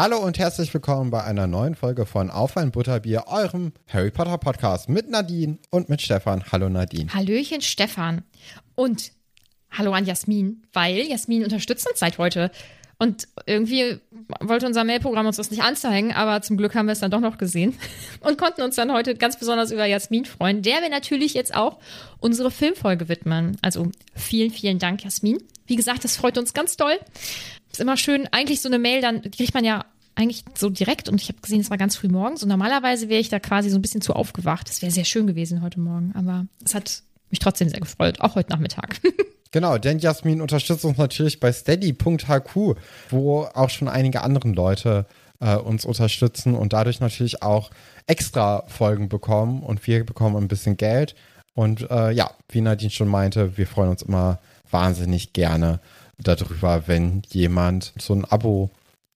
Hallo und herzlich willkommen bei einer neuen Folge von Auf ein Butterbier, eurem Harry Potter Podcast mit Nadine und mit Stefan. Hallo Nadine. Hallöchen Stefan. Und hallo an Jasmin, weil Jasmin unterstützt uns seit heute. Und irgendwie wollte unser Mailprogramm uns das nicht anzeigen, aber zum Glück haben wir es dann doch noch gesehen und konnten uns dann heute ganz besonders über Jasmin freuen, der wir natürlich jetzt auch unsere Filmfolge widmen. Also vielen, vielen Dank, Jasmin. Wie gesagt, das freut uns ganz doll. Ist immer schön, eigentlich so eine Mail, dann kriegt man ja eigentlich so direkt und ich habe gesehen, es war ganz früh morgens und normalerweise wäre ich da quasi so ein bisschen zu aufgewacht. Das wäre sehr schön gewesen heute Morgen, aber es hat mich trotzdem sehr gefreut, auch heute Nachmittag. Genau, denn Jasmin unterstützt uns natürlich bei steady.hq, wo auch schon einige andere Leute äh, uns unterstützen und dadurch natürlich auch extra Folgen bekommen und wir bekommen ein bisschen Geld. Und äh, ja, wie Nadine schon meinte, wir freuen uns immer wahnsinnig gerne darüber, wenn jemand so ein Abo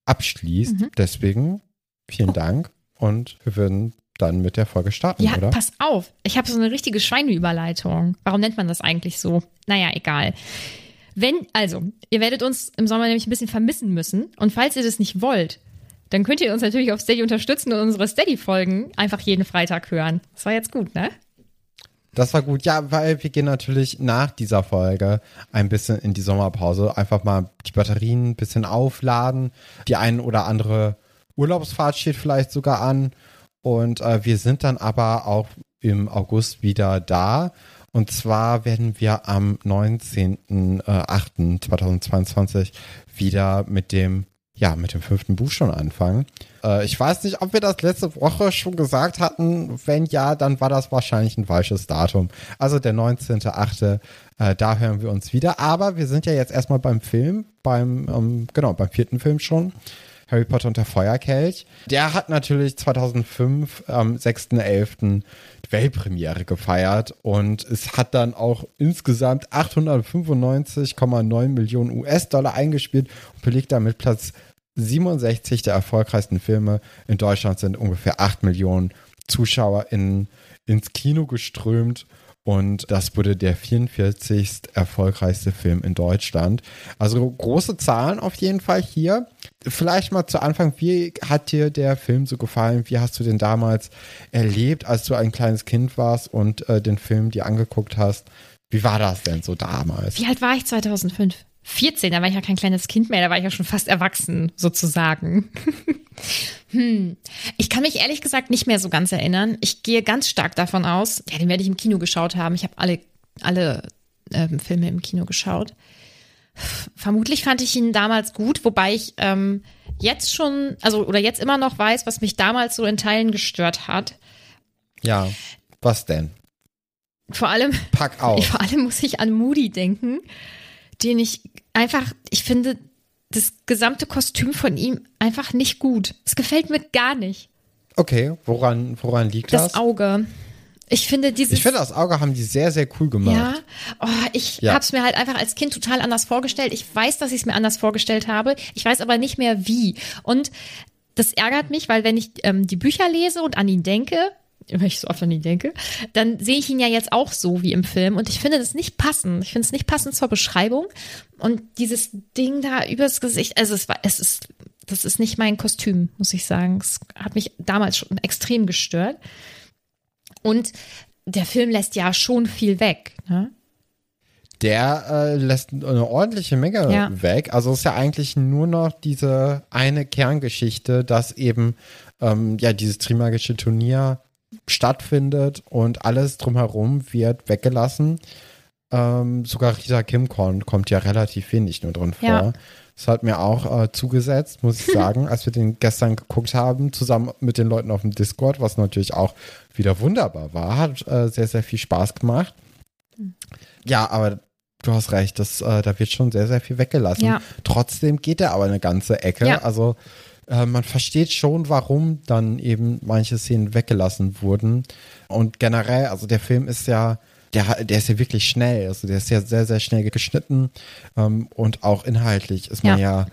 abschließt. Mhm. Deswegen vielen Dank und wir würden dann mit der Folge starten, ja, oder? pass auf. Ich habe so eine richtige Schweineüberleitung. Warum nennt man das eigentlich so? Naja, egal. Wenn, also, ihr werdet uns im Sommer nämlich ein bisschen vermissen müssen. Und falls ihr das nicht wollt, dann könnt ihr uns natürlich auf Steady unterstützen und unsere Steady-Folgen einfach jeden Freitag hören. Das war jetzt gut, ne? Das war gut, ja, weil wir gehen natürlich nach dieser Folge ein bisschen in die Sommerpause. Einfach mal die Batterien ein bisschen aufladen. Die ein oder andere Urlaubsfahrt steht vielleicht sogar an. Und äh, wir sind dann aber auch im August wieder da. Und zwar werden wir am 19.08.2022 wieder mit dem, ja, mit dem fünften Buch schon anfangen. Äh, ich weiß nicht, ob wir das letzte Woche schon gesagt hatten. Wenn ja, dann war das wahrscheinlich ein falsches Datum. Also der 19.08., äh, da hören wir uns wieder. Aber wir sind ja jetzt erstmal beim Film, beim, ähm, genau, beim vierten Film schon. Harry Potter und der Feuerkelch. Der hat natürlich 2005 am 6.11. Weltpremiere gefeiert und es hat dann auch insgesamt 895,9 Millionen US-Dollar eingespielt und belegt damit Platz 67 der erfolgreichsten Filme. In Deutschland sind ungefähr 8 Millionen Zuschauer in, ins Kino geströmt und das wurde der 44. erfolgreichste Film in Deutschland. Also große Zahlen auf jeden Fall hier. Vielleicht mal zu Anfang, wie hat dir der Film so gefallen? Wie hast du den damals erlebt, als du ein kleines Kind warst und äh, den Film dir angeguckt hast? Wie war das denn so damals? Wie alt war ich 2005? 14, da war ich ja kein kleines Kind mehr, da war ich ja schon fast erwachsen, sozusagen. hm. Ich kann mich ehrlich gesagt nicht mehr so ganz erinnern. Ich gehe ganz stark davon aus, ja, den werde ich im Kino geschaut haben. Ich habe alle, alle ähm, Filme im Kino geschaut. Vermutlich fand ich ihn damals gut, wobei ich ähm, jetzt schon, also oder jetzt immer noch weiß, was mich damals so in Teilen gestört hat. Ja, was denn? Vor allem, Pack auf. Vor allem muss ich an Moody denken den ich einfach, ich finde das gesamte Kostüm von ihm einfach nicht gut. Es gefällt mir gar nicht. Okay, woran, woran liegt das? Das Auge. Ich finde dieses. Ich finde, das Auge haben die sehr, sehr cool gemacht. Ja, oh, ich ja. habe es mir halt einfach als Kind total anders vorgestellt. Ich weiß, dass ich es mir anders vorgestellt habe. Ich weiß aber nicht mehr wie. Und das ärgert mich, weil wenn ich ähm, die Bücher lese und an ihn denke, wenn ich so oft an ihn denke, dann sehe ich ihn ja jetzt auch so wie im Film und ich finde das nicht passend. Ich finde es nicht passend zur Beschreibung und dieses Ding da übers Gesicht, also es war, es ist, das ist nicht mein Kostüm, muss ich sagen. Es hat mich damals schon extrem gestört. Und der Film lässt ja schon viel weg. Ne? Der äh, lässt eine ordentliche Menge Ja. weg. Also es ist ja eigentlich nur noch diese eine Kerngeschichte, dass eben ähm, ja dieses Trimagische Turnier stattfindet und alles drumherum wird weggelassen. Ähm, sogar Rita Kim kommt, kommt ja relativ wenig nur drin vor. Ja. Das hat mir auch äh, zugesetzt, muss ich sagen, als wir den gestern geguckt haben, zusammen mit den Leuten auf dem Discord, was natürlich auch wieder wunderbar war. Hat äh, sehr, sehr viel Spaß gemacht. Ja, aber du hast recht, das, äh, da wird schon sehr, sehr viel weggelassen. Ja. Trotzdem geht er aber eine ganze Ecke. Ja. Also äh, man versteht schon, warum dann eben manche Szenen weggelassen wurden. Und generell, also der Film ist ja, der, der ist ja wirklich schnell. Also der ist ja sehr, sehr schnell geschnitten. Ähm, und auch inhaltlich ist man ja,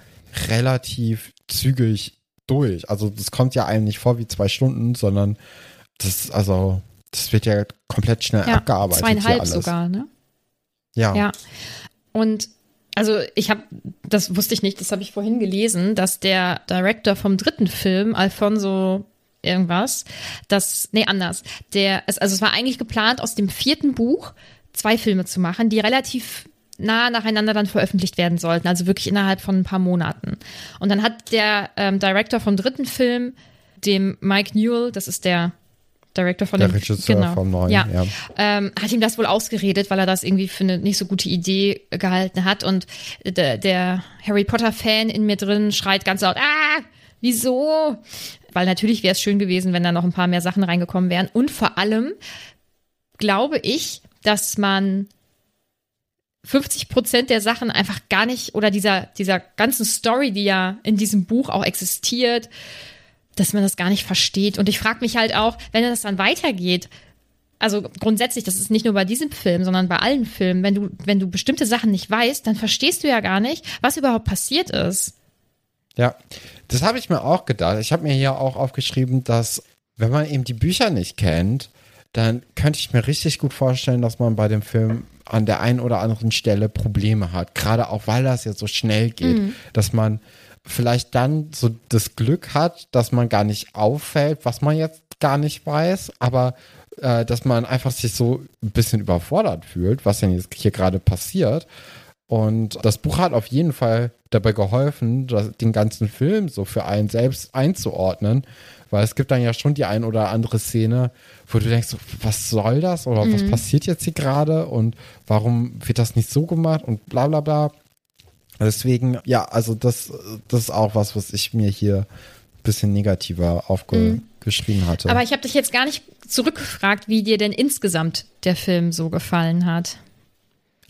relativ zügig durch. Also das kommt ja einem nicht vor wie zwei Stunden, sondern das, also, das wird ja komplett schnell Ja, abgearbeitet. zweieinhalb sogar, ne? Ja. Ja. Und also ich habe, das wusste ich nicht, das habe ich vorhin gelesen, dass der Director vom dritten Film, Alfonso irgendwas, das, nee, anders. Der, es, also es war eigentlich geplant, aus dem vierten Buch zwei Filme zu machen, die relativ nah nacheinander dann veröffentlicht werden sollten, also wirklich innerhalb von ein paar Monaten. Und dann hat der ähm, Director vom dritten Film, dem Mike Newell, das ist der Director von Der dem Regisseur genau, vom neuen, ja, ja. Ähm, hat ihm das wohl ausgeredet, weil er das irgendwie für eine nicht so gute Idee gehalten hat. Und der, der Harry Potter-Fan in mir drin schreit ganz laut, ah, wieso? Weil natürlich wäre es schön gewesen, wenn da noch ein paar mehr Sachen reingekommen wären. Und vor allem glaube ich, dass man 50 Prozent der Sachen einfach gar nicht oder dieser, dieser ganzen Story, die ja in diesem Buch auch existiert, dass man das gar nicht versteht. Und ich frage mich halt auch, wenn das dann weitergeht, also grundsätzlich, das ist nicht nur bei diesem Film, sondern bei allen Filmen, wenn du, wenn du bestimmte Sachen nicht weißt, dann verstehst du ja gar nicht, was überhaupt passiert ist. Ja, das habe ich mir auch gedacht. Ich habe mir hier auch aufgeschrieben, dass wenn man eben die Bücher nicht kennt, dann könnte ich mir richtig gut vorstellen, dass man bei dem Film an der einen oder anderen Stelle Probleme hat. Gerade auch, weil das jetzt so schnell geht, dass man vielleicht dann so das Glück hat, dass man gar nicht auffällt, was man jetzt gar nicht weiß, aber äh, dass man einfach sich so ein bisschen überfordert fühlt, was denn jetzt hier gerade passiert. Und das Buch hat auf jeden Fall dabei geholfen, das, den ganzen Film so für einen selbst einzuordnen, weil es gibt dann ja schon die ein oder andere Szene, wo du denkst, was soll das oder was passiert jetzt hier gerade und warum wird das nicht so gemacht und bla bla bla. Deswegen, ja, also das, das ist auch was, was ich mir hier ein bisschen negativer aufgeschrieben hatte. Aber ich habe dich jetzt gar nicht zurückgefragt, wie dir denn insgesamt der Film so gefallen hat.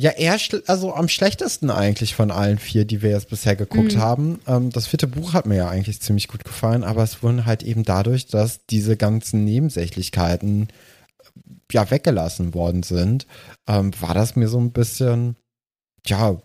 Ja, eher, also am schlechtesten eigentlich von allen vier, die wir jetzt bisher geguckt haben. Ähm, das vierte Buch hat mir ja eigentlich ziemlich gut gefallen, aber es wurden halt eben dadurch, dass diese ganzen Nebensächlichkeiten äh, ja weggelassen worden sind, ähm, war das mir so ein bisschen, ja,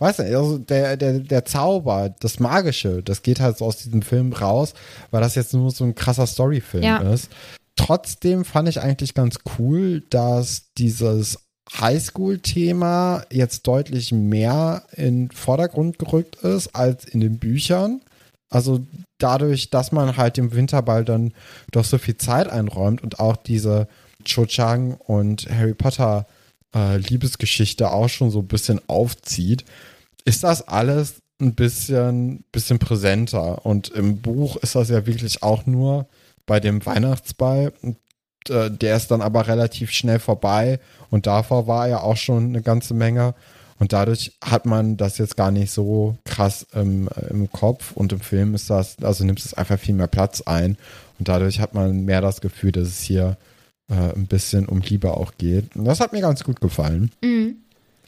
weiß nicht, also der, der, der Zauber, das Magische, das geht halt so aus diesem Film raus, weil das jetzt nur so ein krasser Storyfilm Ja. ist. Trotzdem fand ich eigentlich ganz cool, dass dieses Highschool-Thema jetzt deutlich mehr in Vordergrund gerückt ist als in den Büchern. Also dadurch, dass man halt dem Winterball dann doch so viel Zeit einräumt und auch diese Cho Chang und Harry Potter äh, Liebesgeschichte auch schon so ein bisschen aufzieht, ist das alles ein bisschen, bisschen präsenter. Und im Buch ist das ja wirklich auch nur bei dem Weihnachtsball. Und, äh, der ist dann aber relativ schnell vorbei. Und davor war ja auch schon eine ganze Menge. Und dadurch hat man das jetzt gar nicht so krass im, im Kopf. Und im Film ist das, also nimmt es einfach viel mehr Platz ein. Und dadurch hat man mehr das Gefühl, dass es hier äh, ein bisschen um Liebe auch geht. Und das hat mir ganz gut gefallen.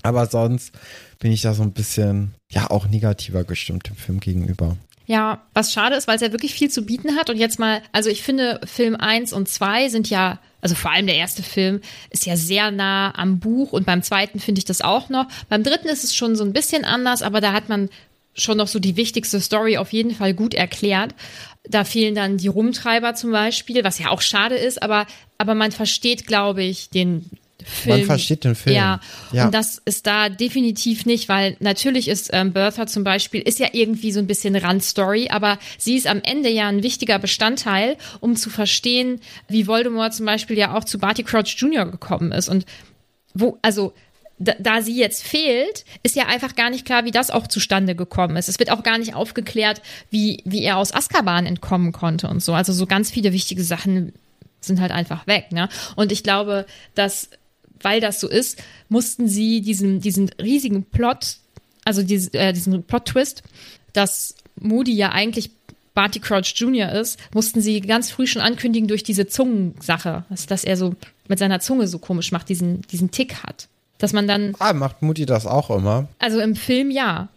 Aber sonst bin ich da so ein bisschen, ja, auch negativer gestimmt dem Film gegenüber. Ja, was schade ist, weil es ja wirklich viel zu bieten hat. Und jetzt mal, also ich finde, Film 1 und 2 sind ja, also vor allem der erste Film ist ja sehr nah am Buch und beim zweiten finde ich das auch noch. Beim dritten ist es schon so ein bisschen anders, aber da hat man schon noch so die wichtigste Story auf jeden Fall gut erklärt. Da fehlen dann die Rumtreiber zum Beispiel, was ja auch schade ist, aber, aber man versteht, glaube ich, den Film. Man versteht den Film. Ja, Ja. und das ist da definitiv nicht, weil natürlich ist ähm, Bertha zum Beispiel, ist ja irgendwie so ein bisschen Randstory, aber sie ist am Ende ja ein wichtiger Bestandteil, um zu verstehen, wie Voldemort zum Beispiel ja auch zu Barty Crouch Jr. gekommen ist und wo, also da, da sie jetzt fehlt, ist ja einfach gar nicht klar, wie das auch zustande gekommen ist. Es wird auch gar nicht aufgeklärt, wie, wie er aus Azkaban entkommen konnte und so. Also so ganz viele wichtige Sachen sind halt einfach weg. Ne? Und ich glaube, dass, weil das so ist, mussten sie diesen, diesen riesigen Plot, also diesen, äh, diesen Plot-Twist, dass Moody ja eigentlich Barty Crouch Jr. ist, mussten sie ganz früh schon ankündigen durch diese Zungensache, dass, dass er so mit seiner Zunge so komisch macht, diesen, diesen Tick hat. Dass man dann, Ah, macht Mutti das auch immer? also im Film ja.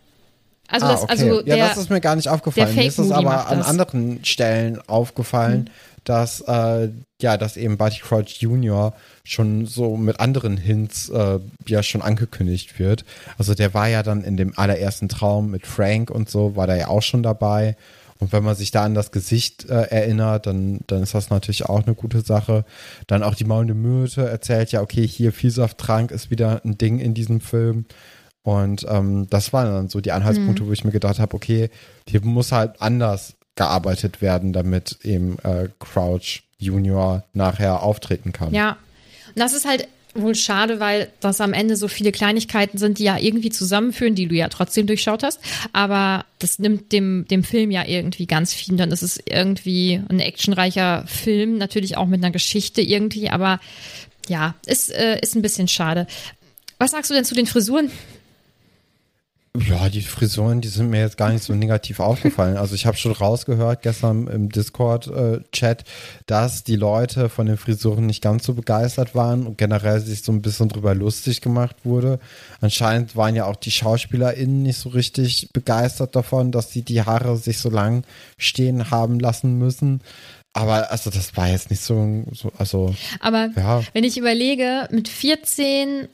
Also, ah, das, okay. also ja, der, das ist mir gar nicht aufgefallen. der Mir ist es aber an anderen Stellen aufgefallen, dass äh, ja, dass eben Barty Crouch Jr. schon so mit anderen Hints äh, ja schon angekündigt wird. Also der war ja dann in dem allerersten Traum mit Frank und so, war da ja auch schon dabei. Und wenn man sich da an das Gesicht äh, erinnert, dann, dann ist das natürlich auch eine gute Sache. Dann auch die maulende Myrte erzählt ja, okay, hier Vielsafttrank ist wieder ein Ding in diesem Film. Und ähm, das waren dann so die Anhaltspunkte, wo ich mir gedacht habe, okay, hier muss halt anders gearbeitet werden, damit eben äh, Crouch Junior nachher auftreten kann. Ja, und das ist halt wohl schade, weil das am Ende so viele Kleinigkeiten sind, die ja irgendwie zusammenführen, die du ja trotzdem durchschaut hast. Aber das nimmt dem, dem Film ja irgendwie ganz viel. Dann ist es irgendwie ein actionreicher Film, natürlich auch mit einer Geschichte irgendwie, aber ja, ist, äh, ist ein bisschen schade. Was sagst du denn zu den Frisuren? Ja, die Frisuren, die sind mir jetzt gar nicht so negativ aufgefallen. Also ich habe schon rausgehört gestern im Discord-Chat, dass die Leute von den Frisuren nicht ganz so begeistert waren und generell sich so ein bisschen drüber lustig gemacht wurde. Anscheinend waren ja auch die SchauspielerInnen nicht so richtig begeistert davon, dass sie die Haare sich so lang stehen haben lassen müssen. Aber also das war jetzt nicht so, so also Aber Ja. wenn ich überlege, mit 14,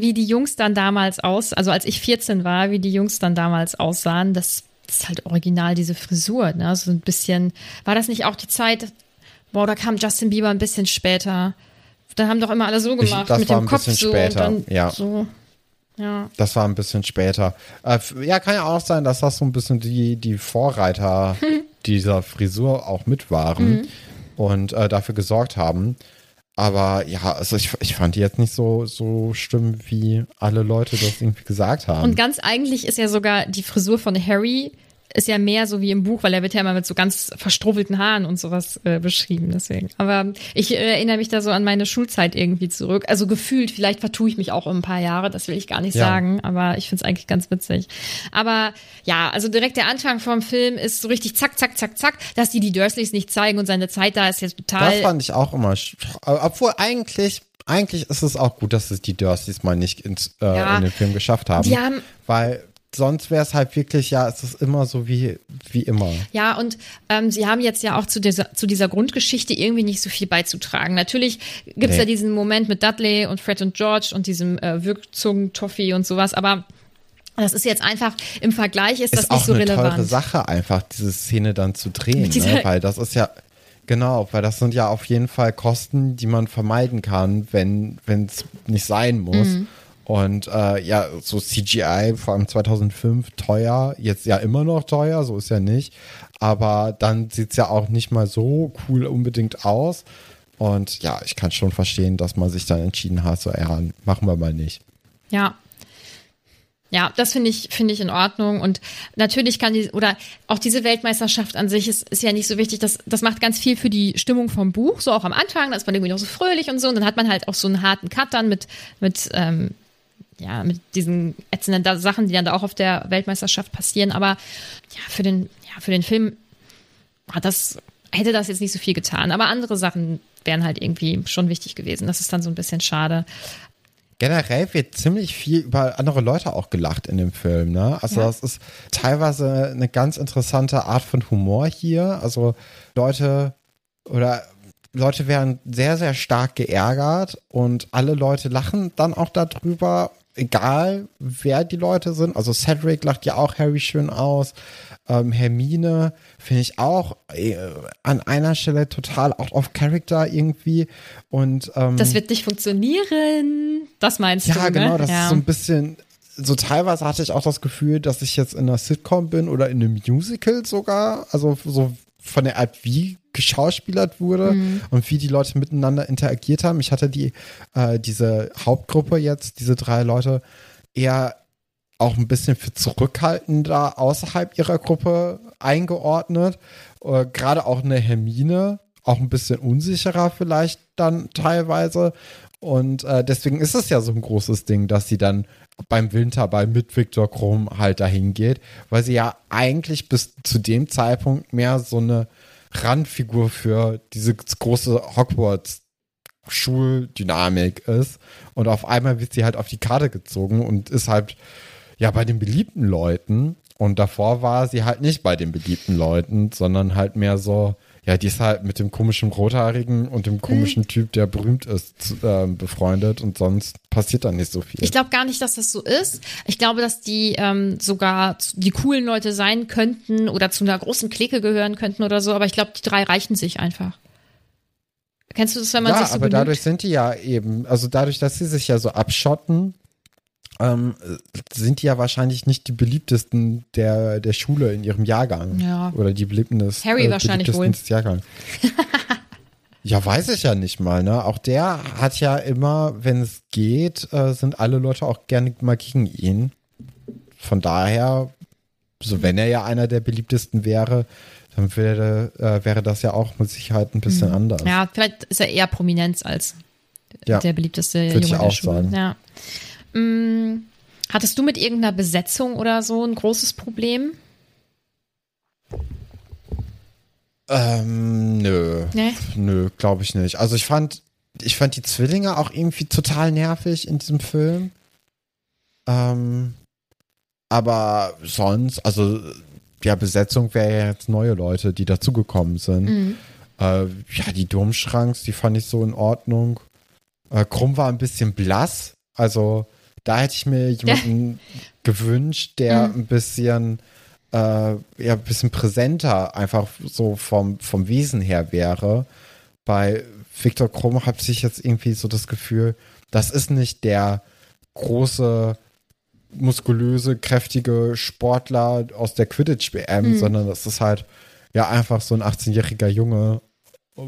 wie die Jungs dann damals aus, also als ich 14 war, wie die Jungs dann damals aussahen, das ist halt original diese Frisur, ne? So ein bisschen, war das nicht auch die Zeit, boah, da kam Justin Bieber ein bisschen später. Da haben doch immer alle so gemacht, das mit dem ein Kopf bisschen so später, und dann ja. so. Ja. Das war ein bisschen später. Äh, ja, kann ja auch sein, dass das so ein bisschen die, die Vorreiter dieser Frisur auch mit waren und äh, dafür gesorgt haben. Aber ja, also ich, ich fand die jetzt nicht so, so schlimm, wie alle Leute das irgendwie gesagt haben. Und ganz eigentlich ist ja sogar die Frisur von Harry ist ja mehr so wie im Buch, weil er wird ja immer mit so ganz verstrubbelten Haaren und sowas äh, beschrieben, deswegen. Aber ich äh, erinnere mich da so an meine Schulzeit irgendwie zurück. Also gefühlt, vielleicht vertue ich mich auch um ein paar Jahre, das will ich gar nicht Ja. sagen, aber ich finde es eigentlich ganz witzig. Aber ja, also direkt der Anfang vom Film ist so richtig zack, zack, zack, zack, dass die die Dursleys nicht zeigen und seine Zeit da ist jetzt total. das fand ich auch immer, obwohl eigentlich, eigentlich ist es auch gut, dass es die Dursleys mal nicht ins, äh, Ja. in den Film geschafft haben. Die haben- weil sonst wäre es halt wirklich, ja, es ist immer so wie, wie immer. Ja, und ähm, sie haben jetzt ja auch zu dieser, zu dieser Grundgeschichte irgendwie nicht so viel beizutragen. Natürlich gibt's Nee. ja diesen Moment mit Dudley und Fred und George und diesem äh, Wirkzungen-Toffee und sowas, aber das ist jetzt einfach, im Vergleich ist, das ist nicht auch so eine relevant. teure Sache, einfach diese Szene dann zu drehen, ne? weil das ist ja genau, weil das sind ja auf jeden Fall Kosten, die man vermeiden kann, wenn wenn es nicht sein muss. Mhm. Und äh, ja, so CGI, vor allem 2005, teuer, jetzt ja immer noch teuer, so ist ja nicht. Aber dann sieht's ja auch nicht mal so cool unbedingt aus. Und ja, ich kann schon verstehen, dass man sich dann entschieden hat, so, ja, machen wir mal nicht. Ja. Ja, das finde ich, finde ich in Ordnung. Und natürlich kann die, oder auch diese Weltmeisterschaft an sich ist, ist ja nicht so wichtig. Das, das macht ganz viel für die Stimmung vom Buch, so auch am Anfang, da ist man irgendwie noch so fröhlich und so. Und dann hat man halt auch so einen harten Cut dann mit, mit, ähm, ja, mit diesen ätzenden da- Sachen, die dann da auch auf der Weltmeisterschaft passieren. Aber ja, für den, ja, für den Film hat das, hätte das jetzt nicht so viel getan. Aber andere Sachen wären halt irgendwie schon wichtig gewesen. Das ist dann so ein bisschen schade. Generell wird ziemlich viel über andere Leute auch gelacht in dem Film, ne? Also Ja. das ist teilweise eine ganz interessante Art von Humor hier. Also Leute oder Leute werden sehr, sehr stark geärgert und alle Leute lachen dann auch darüber egal wer die Leute sind. Also Cedric lacht ja auch Harry schön aus. Ähm, Hermine finde ich auch äh, an einer Stelle total out of character irgendwie. Und ähm, Das wird nicht funktionieren. Das meinst ja, du, ne? genau, das ja. ist so ein bisschen. So teilweise hatte ich auch das Gefühl, dass ich jetzt in einer Sitcom bin oder in einem Musical sogar. Also so von der Art, wie geschauspielert wurde Mhm. und wie die Leute miteinander interagiert haben. Ich hatte die, äh, diese Hauptgruppe jetzt, diese drei Leute, eher auch ein bisschen für zurückhaltender außerhalb ihrer Gruppe eingeordnet. Äh, Gerade auch eine Hermine, auch ein bisschen unsicherer vielleicht dann teilweise. Und äh, deswegen ist es ja so ein großes Ding, dass sie dann beim Winterball mit Viktor Krumm halt dahin geht, weil sie ja eigentlich bis zu dem Zeitpunkt mehr so eine Randfigur für diese große Hogwarts Schuldynamik ist. Und auf einmal wird sie halt auf die Karte gezogen und ist halt ja bei den beliebten Leuten. Und davor war sie halt nicht bei den beliebten Leuten, sondern halt mehr so, ja, die ist halt mit dem komischen Rothaarigen und dem komischen Typ, der berühmt ist, äh, befreundet und sonst passiert da nicht so viel. Ich glaube gar nicht, dass das so ist. Ich glaube, dass die ähm, sogar die coolen Leute sein könnten oder zu einer großen Clique gehören könnten oder so, aber ich glaube, die drei reichen sich einfach. Kennst du das, wenn man ja, sich so aber benimmt? dadurch sind die ja eben, also dadurch, dass sie sich ja so abschotten, ähm, sind die ja wahrscheinlich nicht die beliebtesten der, der Schule in ihrem Jahrgang. Ja. Oder die beliebten des, Harry wahrscheinlich beliebtesten wohl. des Jahrgangs. ja, weiß ich ja nicht mal, ne? Auch der hat ja immer, wenn es geht, äh, sind alle Leute auch gerne mal gegen ihn. Von daher, so wenn er ja einer der beliebtesten wäre, dann wäre, äh, wäre das ja auch mit Sicherheit ein bisschen anders. Mhm. Ja, vielleicht ist er eher Prominenz als Ja. der beliebteste Würde Junge ich der auch Schule. sagen. Ja. Mm, hattest du mit irgendeiner Besetzung oder so ein großes Problem? Ähm, nö. Nee? Nö, glaube ich nicht. Also ich fand, ich fand die Zwillinge auch irgendwie total nervig in diesem Film. Ähm, aber sonst, also ja, Besetzung wäre ja jetzt neue Leute, die dazugekommen sind. Mhm. Äh, ja, die Domschranks, die fand ich so in Ordnung. Äh, Krumm war ein bisschen blass. Also da hätte ich mir jemanden gewünscht, der Mhm. ein bisschen, äh, ja, ein bisschen präsenter einfach so vom, vom Wesen her wäre. Bei Viktor Krumm habe ich jetzt irgendwie so das Gefühl, das ist nicht der große, muskulöse, kräftige Sportler aus der Quidditch-WM, Mhm. sondern das ist halt ja einfach so ein 18-jähriger Junge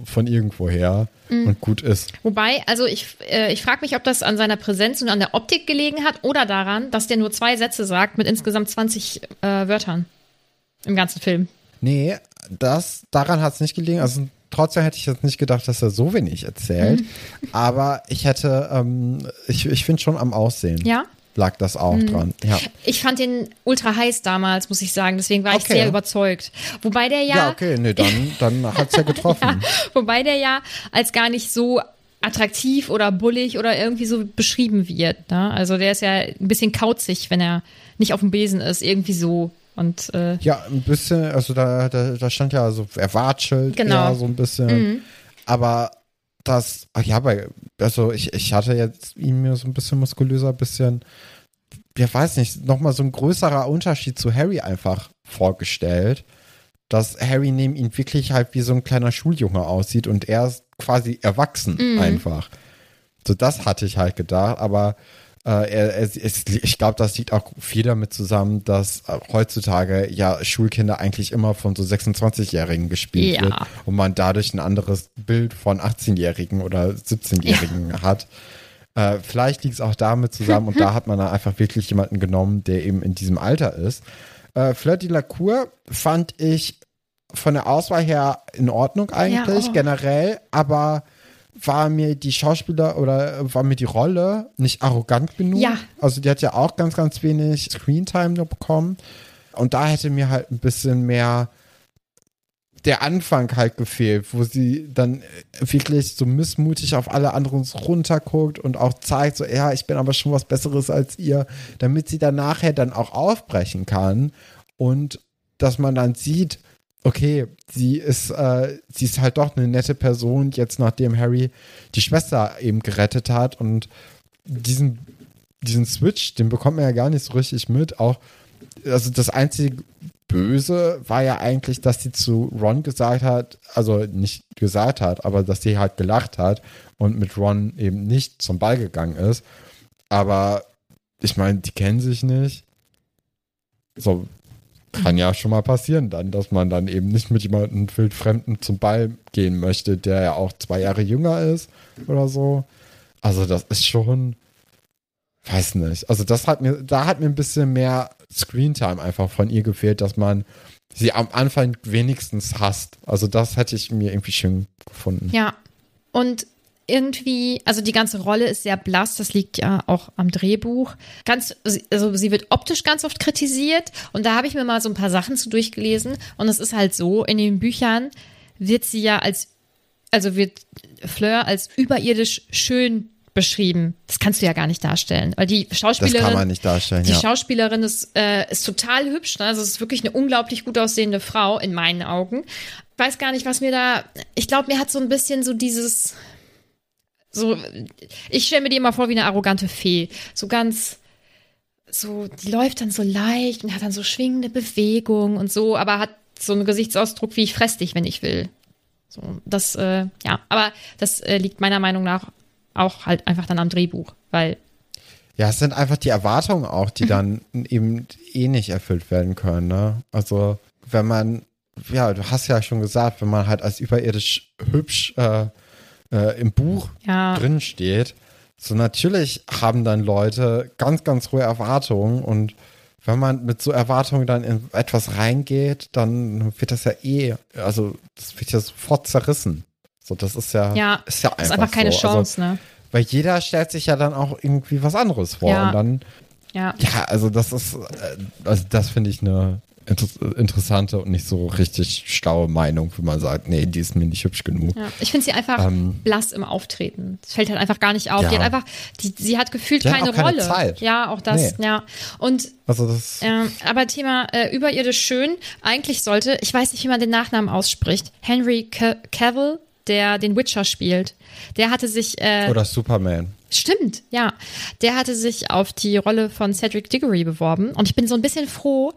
von irgendwoher Mhm. und gut ist. Wobei, also ich, äh, ich frage mich, ob das an seiner Präsenz und an der Optik gelegen hat oder daran, dass der nur zwei Sätze sagt mit insgesamt 20 äh, Wörtern im ganzen Film. Nee, das, daran hat es nicht gelegen. Also trotzdem hätte ich jetzt nicht gedacht, dass er so wenig erzählt. Mhm. Aber ich hätte, ähm, ich, ich finde schon am Aussehen Ja? Lag das auch Mhm. dran. Ja. Ich fand den ultra heiß damals, muss ich sagen. Deswegen war ich Okay. sehr überzeugt. Wobei der ja, ja, okay, nee, dann, dann hat es ja getroffen. wobei der ja als gar nicht so attraktiv oder bullig oder irgendwie so beschrieben wird. Ne? Also der ist ja ein bisschen kauzig, wenn er nicht auf dem Besen ist, irgendwie so. Und äh, Ja, ein bisschen, also da, da, da stand ja so, er watschelt Genau. so ein bisschen. Aber das, ach ja, bei, also ich, ich hatte jetzt ihn mir so ein bisschen muskulöser, ein bisschen, ja, weiß nicht, nochmal so ein größerer Unterschied zu Harry einfach vorgestellt. Dass Harry neben ihm wirklich halt wie so ein kleiner Schuljunge aussieht und er ist quasi erwachsen einfach. So, das hatte ich halt gedacht, aber äh, er, er, ich glaube, das liegt auch viel damit zusammen, dass äh, heutzutage ja Schulkinder eigentlich immer von so 26-Jährigen gespielt Ja. wird und man dadurch ein anderes Bild von 18-Jährigen oder 17-Jährigen hat. Äh, vielleicht liegt es auch damit zusammen und da hat man dann einfach wirklich jemanden genommen, der eben in diesem Alter ist. Äh, Fleur de la Cour fand ich von der Auswahl her in Ordnung eigentlich, Ja, oh. generell, aber war mir die Schauspieler oder äh, war mir die Rolle nicht arrogant genug. Ja. Also die hat ja auch ganz, ganz wenig Screentime bekommen. Und da hätte mir halt ein bisschen mehr der Anfang halt gefehlt, wo sie dann wirklich so missmutig auf alle anderen runterguckt und auch zeigt, so, ja, ich bin aber schon was Besseres als ihr, damit sie dann nachher dann auch aufbrechen kann und dass man dann sieht, okay, sie ist, äh, sie ist halt doch eine nette Person, jetzt nachdem Harry die Schwester eben gerettet hat und diesen diesen Switch, den bekommt man ja gar nicht so richtig mit. Auch, also das einzige Böse war ja eigentlich, dass sie zu Ron gesagt hat, also nicht gesagt hat, aber dass sie halt gelacht hat und mit Ron eben nicht zum Ball gegangen ist. Aber ich meine, die kennen sich nicht. So kann ja schon mal passieren dann, dass man dann eben nicht mit jemandem wildfremden zum Ball gehen möchte, der ja auch zwei Jahre jünger ist oder so. Also das ist schon, weiß nicht. Also das hat mir, da hat mir ein bisschen mehr Screentime einfach von ihr gefehlt, dass man sie am Anfang wenigstens hasst. Also das hätte ich mir irgendwie schön gefunden. Ja. Und irgendwie, also die ganze Rolle ist sehr blass, das liegt ja auch am Drehbuch. Ganz, also sie wird optisch ganz oft kritisiert und da habe ich mir mal so ein paar Sachen zu durchgelesen und es ist halt so, in den Büchern wird sie ja als, also wird Fleur als überirdisch schön beschrieben. Das kannst du ja gar nicht darstellen, weil die Schauspielerin, das kann man nicht darstellen, die ja. Schauspielerin ist, äh, ist total hübsch, ne? also es ist wirklich eine unglaublich gut aussehende Frau in meinen Augen. Ich weiß gar nicht, was mir da, ich glaube, mir hat so ein bisschen so dieses, so, ich stelle mir die immer vor wie eine arrogante Fee. So ganz, so, die läuft dann so leicht und hat dann so schwingende Bewegung und so, aber hat so einen Gesichtsausdruck wie ich fress dich, wenn ich will. So, das, äh, ja, aber das äh, liegt meiner Meinung nach auch halt einfach dann am Drehbuch, weil. Ja, es sind einfach die Erwartungen auch, die dann eben eh nicht erfüllt werden können, ne? Also, wenn man, ja, du hast ja schon gesagt, wenn man halt als überirdisch hübsch äh, äh, im Buch ja. drin steht, so natürlich haben dann Leute ganz, ganz hohe Erwartungen und wenn man mit so Erwartungen dann in etwas reingeht, dann wird das ja eh, also das wird ja sofort zerrissen. So, das ist ja, ja ist ja einfach, ist einfach keine so. Chance, also, ne? Weil jeder stellt sich ja dann auch irgendwie was anderes vor. Ja. Und dann, ja. ja, also das ist, äh, also das finde ich eine inter interessante und nicht so richtig schlaue Meinung, wenn man sagt, nee, die ist mir nicht hübsch genug. Ja, ich finde sie einfach Ähm, blass im Auftreten. Das fällt halt einfach gar nicht auf. Ja. Die hat einfach, die, sie hat gefühlt Die hat keine auch keine Rolle. Zeit. Ja, auch das, Nee. ja. Und Also das, ähm, aber Thema äh, überirdisch schön, eigentlich sollte, ich weiß nicht, wie man den Nachnamen ausspricht, Henry Ca- Cavill, der den Witcher spielt, der hatte sich äh, oder Superman. Stimmt, ja. Der hatte sich auf die Rolle von Cedric Diggory beworben und ich bin so ein bisschen froh,